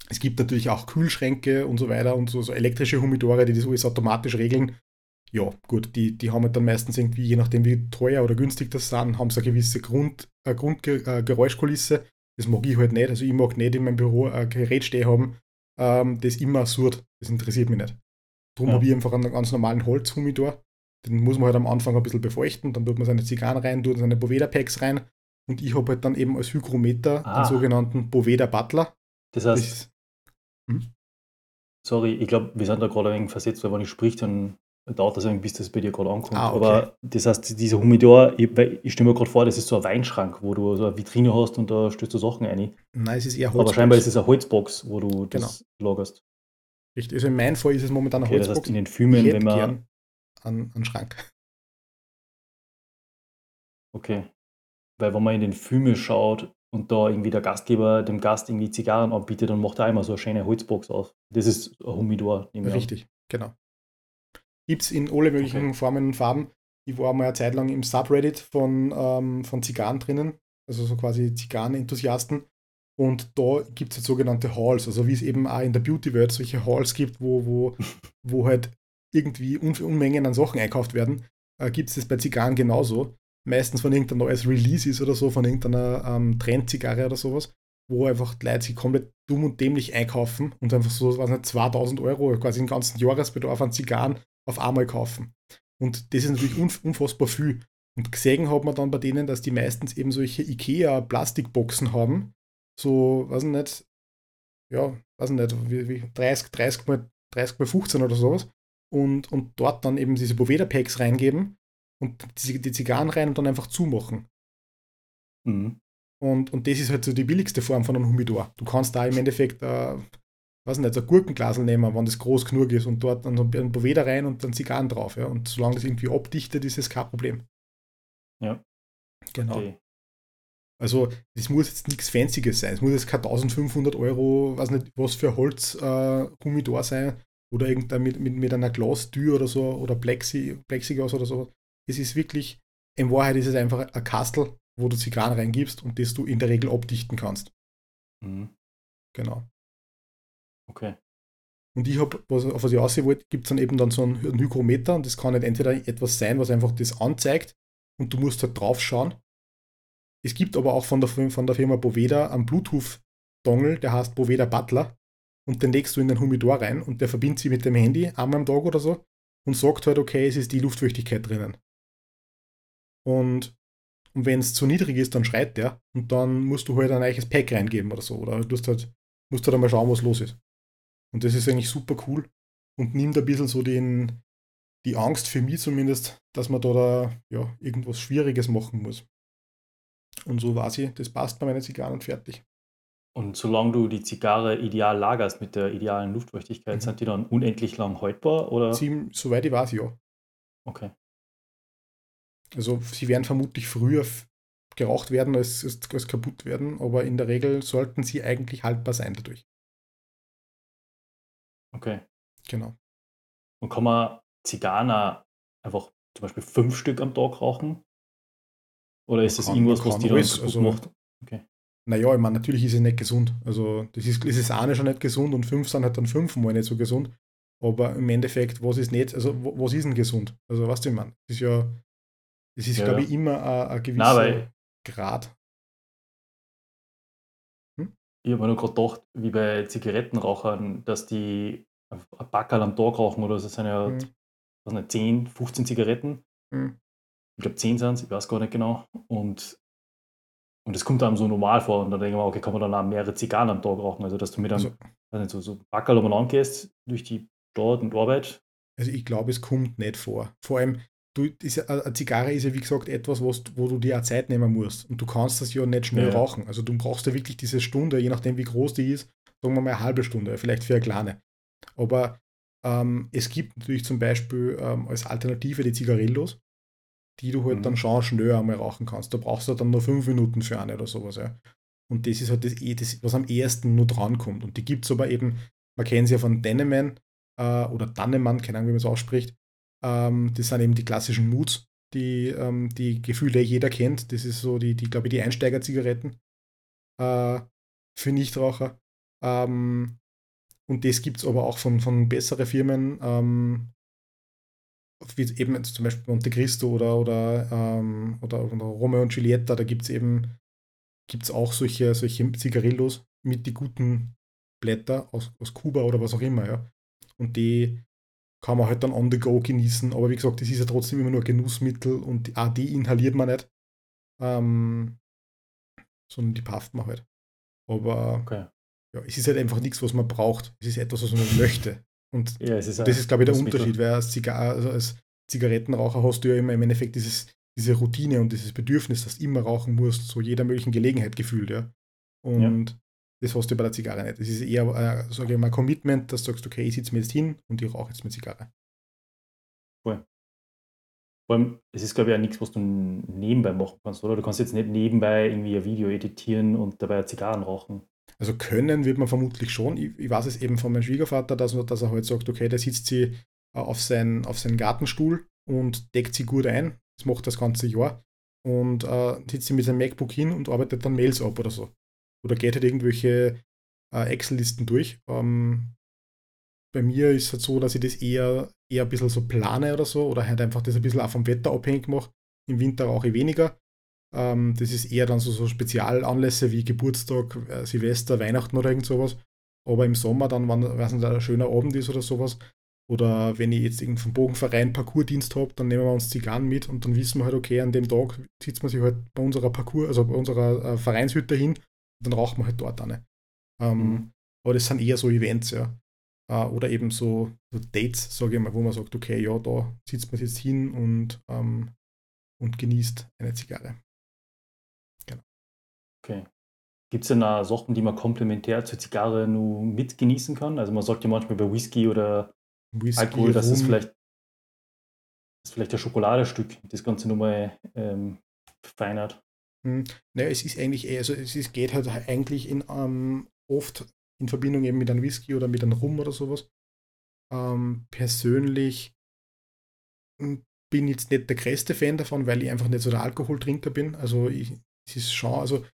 Es gibt natürlich auch Kühlschränke und so weiter und so, so elektrische Humidore, die das alles automatisch regeln. Ja, gut, die, die haben halt dann meistens irgendwie, je nachdem wie teuer oder günstig das sind, haben sie eine gewisse Grund, äh, Grundgeräuschkulisse. Äh, das mag ich halt nicht. Also ich mag nicht in meinem Büro ein Gerät stehen haben, ähm, das immer surrt. Das interessiert mich nicht. Darum ja. habe ich einfach einen ganz normalen Holzhumidor. Den muss man halt am Anfang ein bisschen befeuchten, dann tut man seine Zigarren rein, tut seine Boveda-Packs rein und ich habe halt dann eben als Hygrometer ah. einen sogenannten Boveda Butler. Das heißt, das, hm? sorry, ich glaube, wir sind da gerade ein wenig versetzt, weil wenn ich sprich, dann dauert das irgendwie, bis das bei dir gerade ankommt. Ah, okay. Aber das heißt, dieser Humidor, ich, ich stelle mir gerade vor, das ist so ein Weinschrank, wo du so eine Vitrine hast und da stößt du Sachen ein. Nein, es ist eher Holzbox. Aber scheinbar ist es eine Holzbox, wo du das genau. lagerst. Richtig, also in meinem Fall ist es momentan eine okay, Holzbox. Das heißt, in den Filmen, wenn man. An, an Schrank. Okay. Weil wenn man in den Filmen schaut und da irgendwie der Gastgeber dem Gast irgendwie Zigarren anbietet, dann macht er einmal so eine schöne Holzbox auf. Das ist ein Humidor. Richtig, an. genau. Gibt es in alle möglichen okay. Formen und Farben. Ich war mal eine Zeit lang im Subreddit von, ähm, von Zigarren drinnen, also so quasi Zigarren-Enthusiasten. Und da gibt es jetzt sogenannte Halls, also wie es eben auch in der Beauty World solche Halls gibt, wo, wo, [laughs] wo halt irgendwie Un Unmengen an Sachen einkauft werden, äh, gibt es das bei Zigarren genauso. Meistens von irgendeinem neues Release ist oder so, von irgendeiner ähm, Trendzigarre oder sowas, wo einfach die Leute sich komplett dumm und dämlich einkaufen und einfach so, was nicht, 2000 Euro, quasi den ganzen Jahresbedarf an Zigarren auf einmal kaufen. Und das ist natürlich unfassbar viel. Und gesehen hat man dann bei denen, dass die meistens eben solche IKEA-Plastikboxen haben. So, weiß ich nicht, ja, weiß ich nicht, wie, wie 30, 30 mal 30 mal 15 oder sowas. Und, und dort dann eben diese Boveda-Packs reingeben und die, die Zigarren rein und dann einfach zumachen. Mhm. Und, und das ist halt so die billigste Form von einem Humidor. Du kannst da im Endeffekt äh, weiß nicht, ein Gurkenglasel nehmen, wenn das groß genug ist und dort dann ein Boveda rein und dann Zigarren drauf. Ja? Und solange das irgendwie abdichtet, ist es kein Problem. Ja. Genau. Okay. Also, das muss jetzt nichts Fancyes sein. Es muss jetzt kein 1500 Euro, weiß nicht, was für Holz äh, Humidor sein oder irgendein mit, mit, mit einer Glastür oder so oder Plexi, Plexiglas oder so. Es ist wirklich, in Wahrheit ist es einfach ein Kastel, wo du Zigarren reingibst und das du in der Regel abdichten kannst. Mhm. Genau. Okay. Und ich habe, auf was ich aussehen wollte, gibt es dann eben dann so einen, Hygrometer und das kann halt entweder etwas sein, was einfach das anzeigt und du musst halt drauf schauen. Es gibt aber auch von der, von der Firma Boveda einen Bluetooth-Dongle, der heißt Boveda Butler und den legst du in den Humidor rein und der verbindet sich mit dem Handy einmal am Tag oder so und sagt halt, okay, es ist die Luftfeuchtigkeit drinnen. Und, und wenn es zu niedrig ist, dann schreit der und dann musst du halt ein eigenes Pack reingeben oder so. Oder du musst halt, musst halt einmal schauen, was los ist. Und das ist eigentlich super cool und nimmt ein bisschen so den, die Angst für mich zumindest, dass man da, da ja, irgendwas Schwieriges machen muss. Und so war sie, das passt bei meinen Zigarren und fertig. Und solange du die Zigarre ideal lagerst mit der idealen Luftfeuchtigkeit, mhm. sind die dann unendlich lang haltbar? Oder? Sie, soweit ich weiß, ja. Okay. Also sie werden vermutlich früher geraucht werden als, als kaputt werden, aber in der Regel sollten sie eigentlich haltbar sein dadurch. Okay. Genau. Und kann man Zigarren einfach zum Beispiel fünf Stück am Tag rauchen? Oder ist das irgendwas, was die dann also, macht? Okay. Naja, ich meine, natürlich ist es nicht gesund. Also, das ist, ist es eine schon nicht gesund und fünf sind halt dann fünfmal nicht so gesund. Aber im Endeffekt, was ist nicht, also was ist denn gesund? Also, was du, ich meine, das ist ja, das ist, ja, glaube ich, immer ein, ein gewisser Nein, Grad. Ich habe mir nur gerade gedacht, wie bei Zigarettenrauchern, dass die ein Backerl am Tag rauchen oder so, das sind ja mhm. was nicht, 10, 15 Zigaretten. Mhm. Ich glaube 10 sind es, ich weiß gar nicht genau. Und, und das kommt einem so normal vor. Und dann denke ich mir, okay, kann man dann auch mehrere Zigarren am Tag rauchen? Also, dass du mit einem also, nicht, so, so Backerl umeinander gehst durch die Stadt und Arbeit. Also, ich glaube, es kommt nicht vor. Vor allem, du, ist ja, eine Zigarre ist ja wie gesagt etwas, was, wo du dir auch Zeit nehmen musst. Und du kannst das ja nicht schnell ja. rauchen. Also du brauchst ja wirklich diese Stunde, je nachdem wie groß die ist, sagen wir mal eine halbe Stunde, vielleicht für eine kleine. Aber ähm, es gibt natürlich zum Beispiel ähm, als Alternative die Zigarillos, die du halt mhm. dann schon schneller einmal rauchen kannst. Da brauchst du dann nur fünf Minuten für eine oder sowas. Ja. Und das ist halt das, eh, das was am ehesten nur drankommt. Und die gibt es aber eben, man kennt sie ja von Denneman äh, oder Dannemann, keine Ahnung, wie man es ausspricht, Ähm, das sind eben die klassischen Moods, die, ähm, die Gefühle jeder kennt. Das ist so die, die glaube ich, die Einsteiger-Zigaretten äh, für Nichtraucher. Ähm, und das gibt es aber auch von, von besseren Firmen, ähm, wie eben zum Beispiel Monte Cristo oder, oder, ähm, oder, oder Romeo und Giulietta, da gibt es eben gibt's auch solche, solche Zigarillos mit die guten Blätter aus, aus Kuba oder was auch immer, ja. Und die kann man halt dann on the go genießen. Aber wie gesagt, das ist ja trotzdem immer nur Genussmittel und auch die inhaliert man nicht. Ähm, sondern die pafft man halt. Aber okay. ja, es ist halt einfach nichts, was man braucht. Es ist etwas, was man möchte. Und ja, ist das ist, glaube ich, der Unterschied, weil als, Zigar also als Zigarettenraucher hast du ja immer im Endeffekt dieses, diese Routine und dieses Bedürfnis, dass du immer rauchen musst, so jeder möglichen Gelegenheit gefühlt, ja. Und ja. Das hast du bei der Zigarre nicht. Es ist eher, äh, sage ich mal, Commitment, dass du sagst, okay, ich sitze mir jetzt hin und ich rauche jetzt mit Zigarre. Cool. Vor allem, es ist, glaube ich, auch nichts, was du nebenbei machen kannst, oder? Du kannst jetzt nicht nebenbei irgendwie ein Video editieren und dabei Zigarren rauchen. Also können wird man vermutlich schon. Ich, ich weiß es eben von meinem Schwiegervater, dass, dass er halt sagt, okay, der sitzt sie äh, auf, sein, auf seinen Gartenstuhl und deckt sie gut ein. Das macht das ganze Jahr. Und äh, sitzt sie mit seinem MacBook hin und arbeitet dann Mails ab oder so. Oder geht halt irgendwelche äh, Excel-Listen durch. Ähm, bei mir ist es halt so, dass ich das eher, eher ein bisschen so plane oder so. Oder halt einfach das ein bisschen auch vom Wetter abhängig mache. Im Winter rauche ich weniger. Ähm, das ist eher dann so, so Spezialanlässe wie Geburtstag, äh, Silvester, Weihnachten oder irgend sowas. Aber im Sommer dann, wenn es ein schöner Abend ist oder sowas, oder wenn ich jetzt irgendeinen Bogenverein Parcoursdienst habe, dann nehmen wir uns Zigarren mit und dann wissen wir halt, okay, an dem Tag sitzt man sich halt bei unserer Parcours, also bei unserer äh, Vereinshütte hin dann raucht man halt dort eine. Ähm, mhm. Aber das sind eher so Events, ja. Äh, oder eben so, so Dates, sage ich mal, wo man sagt, okay, ja, da sitzt man jetzt hin und, ähm, und genießt eine Zigarre. Okay. Gibt es denn da Sachen, die man komplementär zur Zigarre nur mitgenießen kann? Also man sagt ja manchmal bei Whisky oder Whisky, Alkohol, dass es vielleicht, das vielleicht ein Schokoladestück das Ganze nochmal ähm, verfeinert. Hm. Naja, es ist eigentlich eher, also es ist, geht halt eigentlich in, ähm, oft in Verbindung eben mit einem Whisky oder mit einem Rum oder sowas. Ähm, persönlich hm, bin jetzt nicht der größte Fan davon, weil ich einfach nicht so der Alkoholtrinker bin. Also ich, es ist schon, also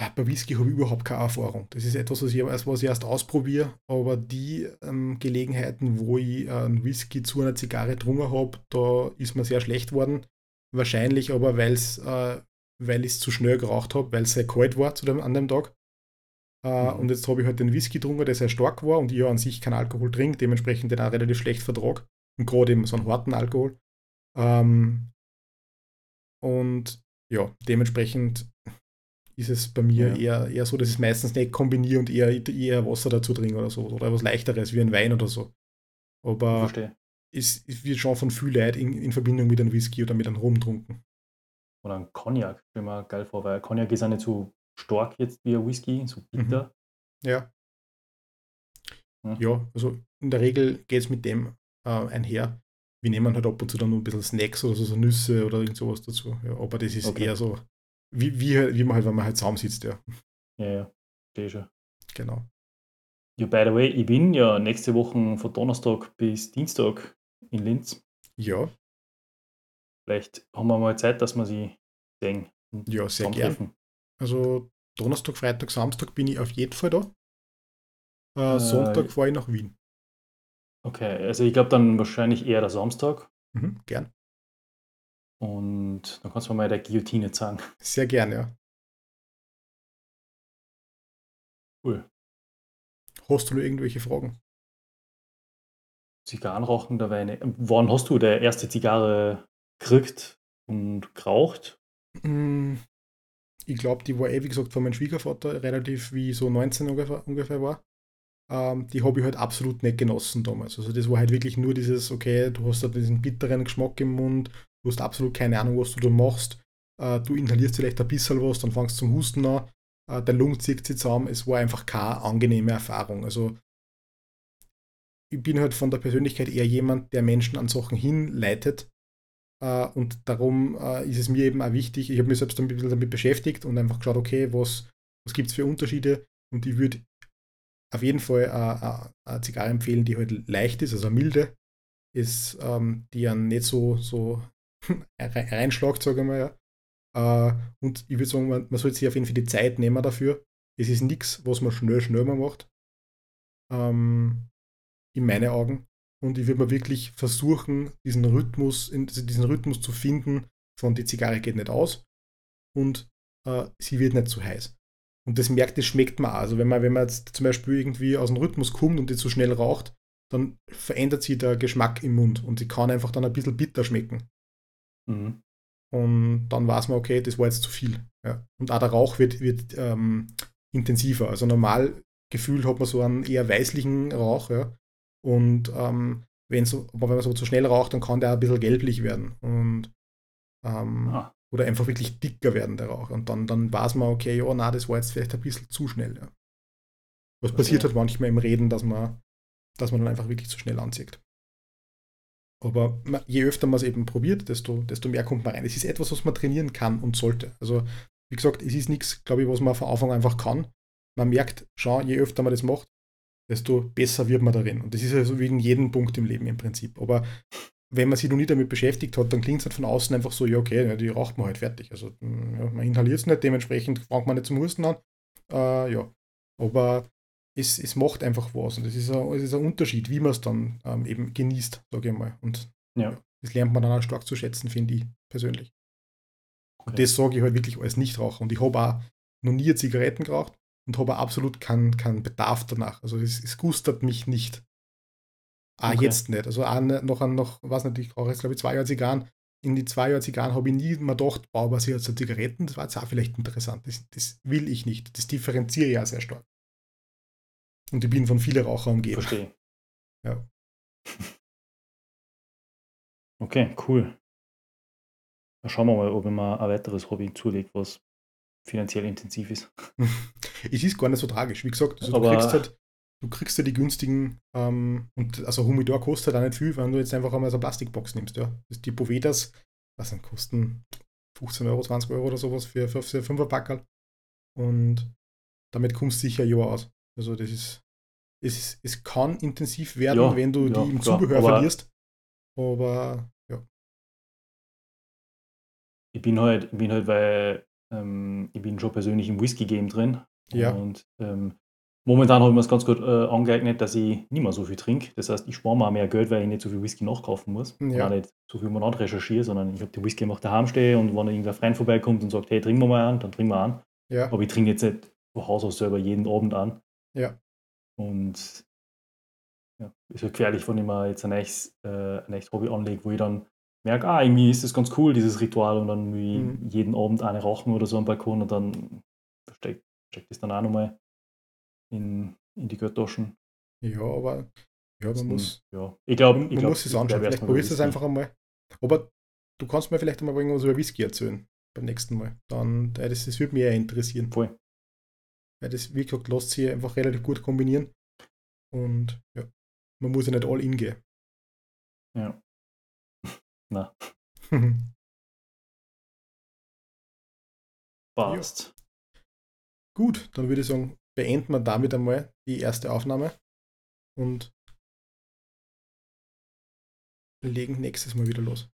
Ah, bei Whisky habe ich überhaupt keine Erfahrung. Das ist etwas, was ich, was ich erst ausprobiere, aber die ähm, Gelegenheiten, wo ich einen Whisky zu einer Zigarre getrunken habe, da ist mir sehr schlecht worden. Wahrscheinlich aber, weil's, äh, weil ich es zu schnell geraucht habe, weil es sehr kalt war zu dem, an dem Tag. Äh, mhm. Und jetzt habe ich halt den Whisky getrunken, der sehr stark war und ich ja an sich keinen Alkohol trinke, dementsprechend den auch relativ schlecht vertrag. Und gerade eben so einen harten Alkohol. Ähm, und ja, dementsprechend ist es bei mir ja. eher, eher so, dass ich meistens nicht kombiniere und eher, eher Wasser dazu trinke oder so. Oder was leichteres wie ein Wein oder so. Aber es, es wird schon von viel Leid in, in, Verbindung mit einem Whisky oder mit einem Rum trunken. Oder ein Cognac, stell mir geil vor, weil Cognac ist ja nicht so stark jetzt wie ein Whisky, so bitter. Mhm. Ja. Hm. Ja, also in der Regel geht es mit dem äh, einher. Wir nehmen halt ab und zu dann noch ein bisschen Snacks oder so, so Nüsse oder irgend sowas dazu. Ja, aber das ist okay. eher so wie, wie, wie man halt, wenn man halt zusammensitzt, ja. Ja, ja, verstehe schon. Genau. Ja, by the way, ich bin ja nächste Woche von Donnerstag bis Dienstag in Linz. Ja. Vielleicht haben wir mal Zeit, dass wir sie sehen. Ja, sehr gerne. Also Donnerstag, Freitag, Samstag bin ich auf jeden Fall da. Äh, äh, Sonntag fahre ich nach Wien. Okay, also ich glaube dann wahrscheinlich eher der Samstag. Mhm, gern. Und dann kannst du mal der Guillotine zeigen. [laughs] Sehr gerne, ja. Cool. Hast du noch irgendwelche Fragen? Zigarrenrauchen der Weine. Wann hast du der erste Zigarre gekriegt und geraucht? Mm, ich glaube, die war eh, wie gesagt, von meinem Schwiegervater relativ wie so 19 ungefähr, ungefähr war. Ähm, die habe ich halt absolut nicht genossen damals. Also das war halt wirklich nur dieses, okay, du hast da diesen bitteren Geschmack im Mund, Du hast absolut keine Ahnung, was du da machst. Äh, du inhalierst vielleicht ein bisschen was, dann fangst du zum Husten an. Äh, der Lungen zieht sich zusammen. Es war einfach keine angenehme Erfahrung. Also ich bin halt von der Persönlichkeit eher jemand, der Menschen an Sachen hinleitet. Uh, und darum uh, ist es mir eben auch wichtig, ich habe mich selbst ein bisschen damit beschäftigt und einfach geschaut, okay, was, was gibt es für Unterschiede? Und ich würde auf jeden Fall uh, eine Zigarre empfehlen, die halt leicht ist, also milde, ist, ähm, die einen nicht so, so [laughs] reinschlagt, sage ich mal. Ja. Äh, und ich würde sagen, man, man sollte sich auf jeden Fall die Zeit nehmen dafür. Es ist nichts, was man schnell, schnell mal macht. Ähm, in meinen Augen. Und ich würde mal wirklich versuchen, diesen Rhythmus, diesen Rhythmus zu finden, von die Zigarre geht nicht aus und äh, sie wird nicht zu heiß. Und das merkt, das schmeckt man auch. Also wenn man, wenn man jetzt zum Beispiel irgendwie aus dem Rhythmus kommt und die zu schnell raucht, dann verändert sich der Geschmack im Mund und sie kann einfach dann ein bisschen bitter schmecken. Mhm. Und dann weiß man, okay, das war jetzt zu viel. Ja. Und auch der Rauch wird, wird ähm, intensiver. Also normal gefühlt hat man so einen eher weißlichen Rauch, ja. Und ähm, wenn so, aber wenn man so zu schnell raucht, dann kann der ein bisschen gelblich werden. Und ähm, ah. oder einfach wirklich dicker werden, der Rauch. Und dann, dann weiß man, okay, ja, na, das war jetzt vielleicht ein bisschen zu schnell. Ja. Was okay. passiert halt manchmal im Reden, dass man, dass man dann einfach wirklich zu schnell anzieht. Aber je öfter man es eben probiert, desto, desto mehr kommt man rein. Es ist etwas, was man trainieren kann und sollte. Also, wie gesagt, es ist nichts, glaube ich, was man von Anfang einfach kann. Man merkt schon, je öfter man das macht, desto besser wird man darin. Und das ist ja so wegen jedem Punkt im Leben im Prinzip. Aber wenn man sich noch nie damit beschäftigt hat, dann klingt es halt von außen einfach so, ja, okay, die raucht man halt fertig. Also hm, ja, man inhaliert es nicht, dementsprechend fängt man nicht zum Husten an. Äh, ja. Aber es, es macht einfach was und es ist, ein, es ist ein Unterschied, wie man es dann ähm, eben genießt, sage ich mal. Und ja. das lernt man dann auch stark zu schätzen, finde ich persönlich. Okay. Und das sage ich halt wirklich als Nichtraucher. Und ich habe auch noch nie Zigaretten geraucht und habe absolut keinen kein Bedarf danach. Also es, es gustert mich nicht. Ah, okay. jetzt nicht. Also auch noch, noch was nicht, ich rauche jetzt glaube ich zwei Jahre Zigarren. In die zwei Jahre Zigarren habe ich nie mal gedacht, boah, was jetzt Zigaretten, das war jetzt auch vielleicht interessant. Das, das will ich nicht. Das differenziere ich ja sehr stark. Und ich bin von vielen Rauchern umgeben. Verstehe. [laughs] Ja. [laughs] Okay, cool. Dann schauen wir mal, ob ich mal ein weiteres Hobby zulegt, was finanziell intensiv ist. [laughs] es ist gar nicht so tragisch. Wie gesagt, also du, kriegst halt, du kriegst ja die günstigen, ähm, und also Humidor kostet halt auch nicht viel, wenn du jetzt einfach einmal so eine Plastikbox nimmst. Ja. Die Povedas, was dann kosten 15 Euro, 20 Euro oder sowas für, für, für 5 Packerl. Und damit kommst du sicher ein Jahr aus. Also das ist, es, es kann intensiv werden, ja, wenn du ja, die im klar, Zubehör aber verlierst. Aber ja. Ich bin halt, bin halt, weil ähm, ich bin schon persönlich im Whisky-Game drin. Ja. Und ähm, momentan habe ich mir es ganz gut äh, angeeignet, dass ich nicht mehr so viel trinke. Das heißt, ich spare mal mehr Geld, weil ich nicht so viel Whisky nachkaufen muss. Ja. Und auch nicht so viel mal recherchiere, sondern ich habe die Whisky immer daheim stehe und wenn irgendwer Freund vorbeikommt und sagt, hey, trinken wir mal an, dann trinken wir an. Ja. Aber ich trinke jetzt nicht von Haus aus selber jeden Abend an. Ja. Und ja, ist ja gefährlich, wenn ich mir jetzt ein nächstes, äh, ein nächstes Hobby anlege, wo ich dann merke, ah, irgendwie ist das ganz cool, dieses Ritual, und dann mhm. jeden Abend eine rauchen oder so am Balkon und dann steckt steck das dann auch nochmal in, in die Geldtaschen. Ja, aber ja, man muss. Ja, ich glaube, man, man glaub, muss es anschauen. Vielleicht probierst du es einfach einmal. Aber du kannst mir vielleicht einmal irgendwas über Whisky erzählen beim nächsten Mal. Dann, das, das würde mich eher interessieren. Voll. Weil das, wie gesagt, lässt sich einfach relativ gut kombinieren. Und ja, man muss ja nicht all in gehen. Ja. [laughs] Na. [laughs] Passt. Gut, dann würde ich sagen, beenden wir damit einmal die erste Aufnahme und legen nächstes Mal wieder los.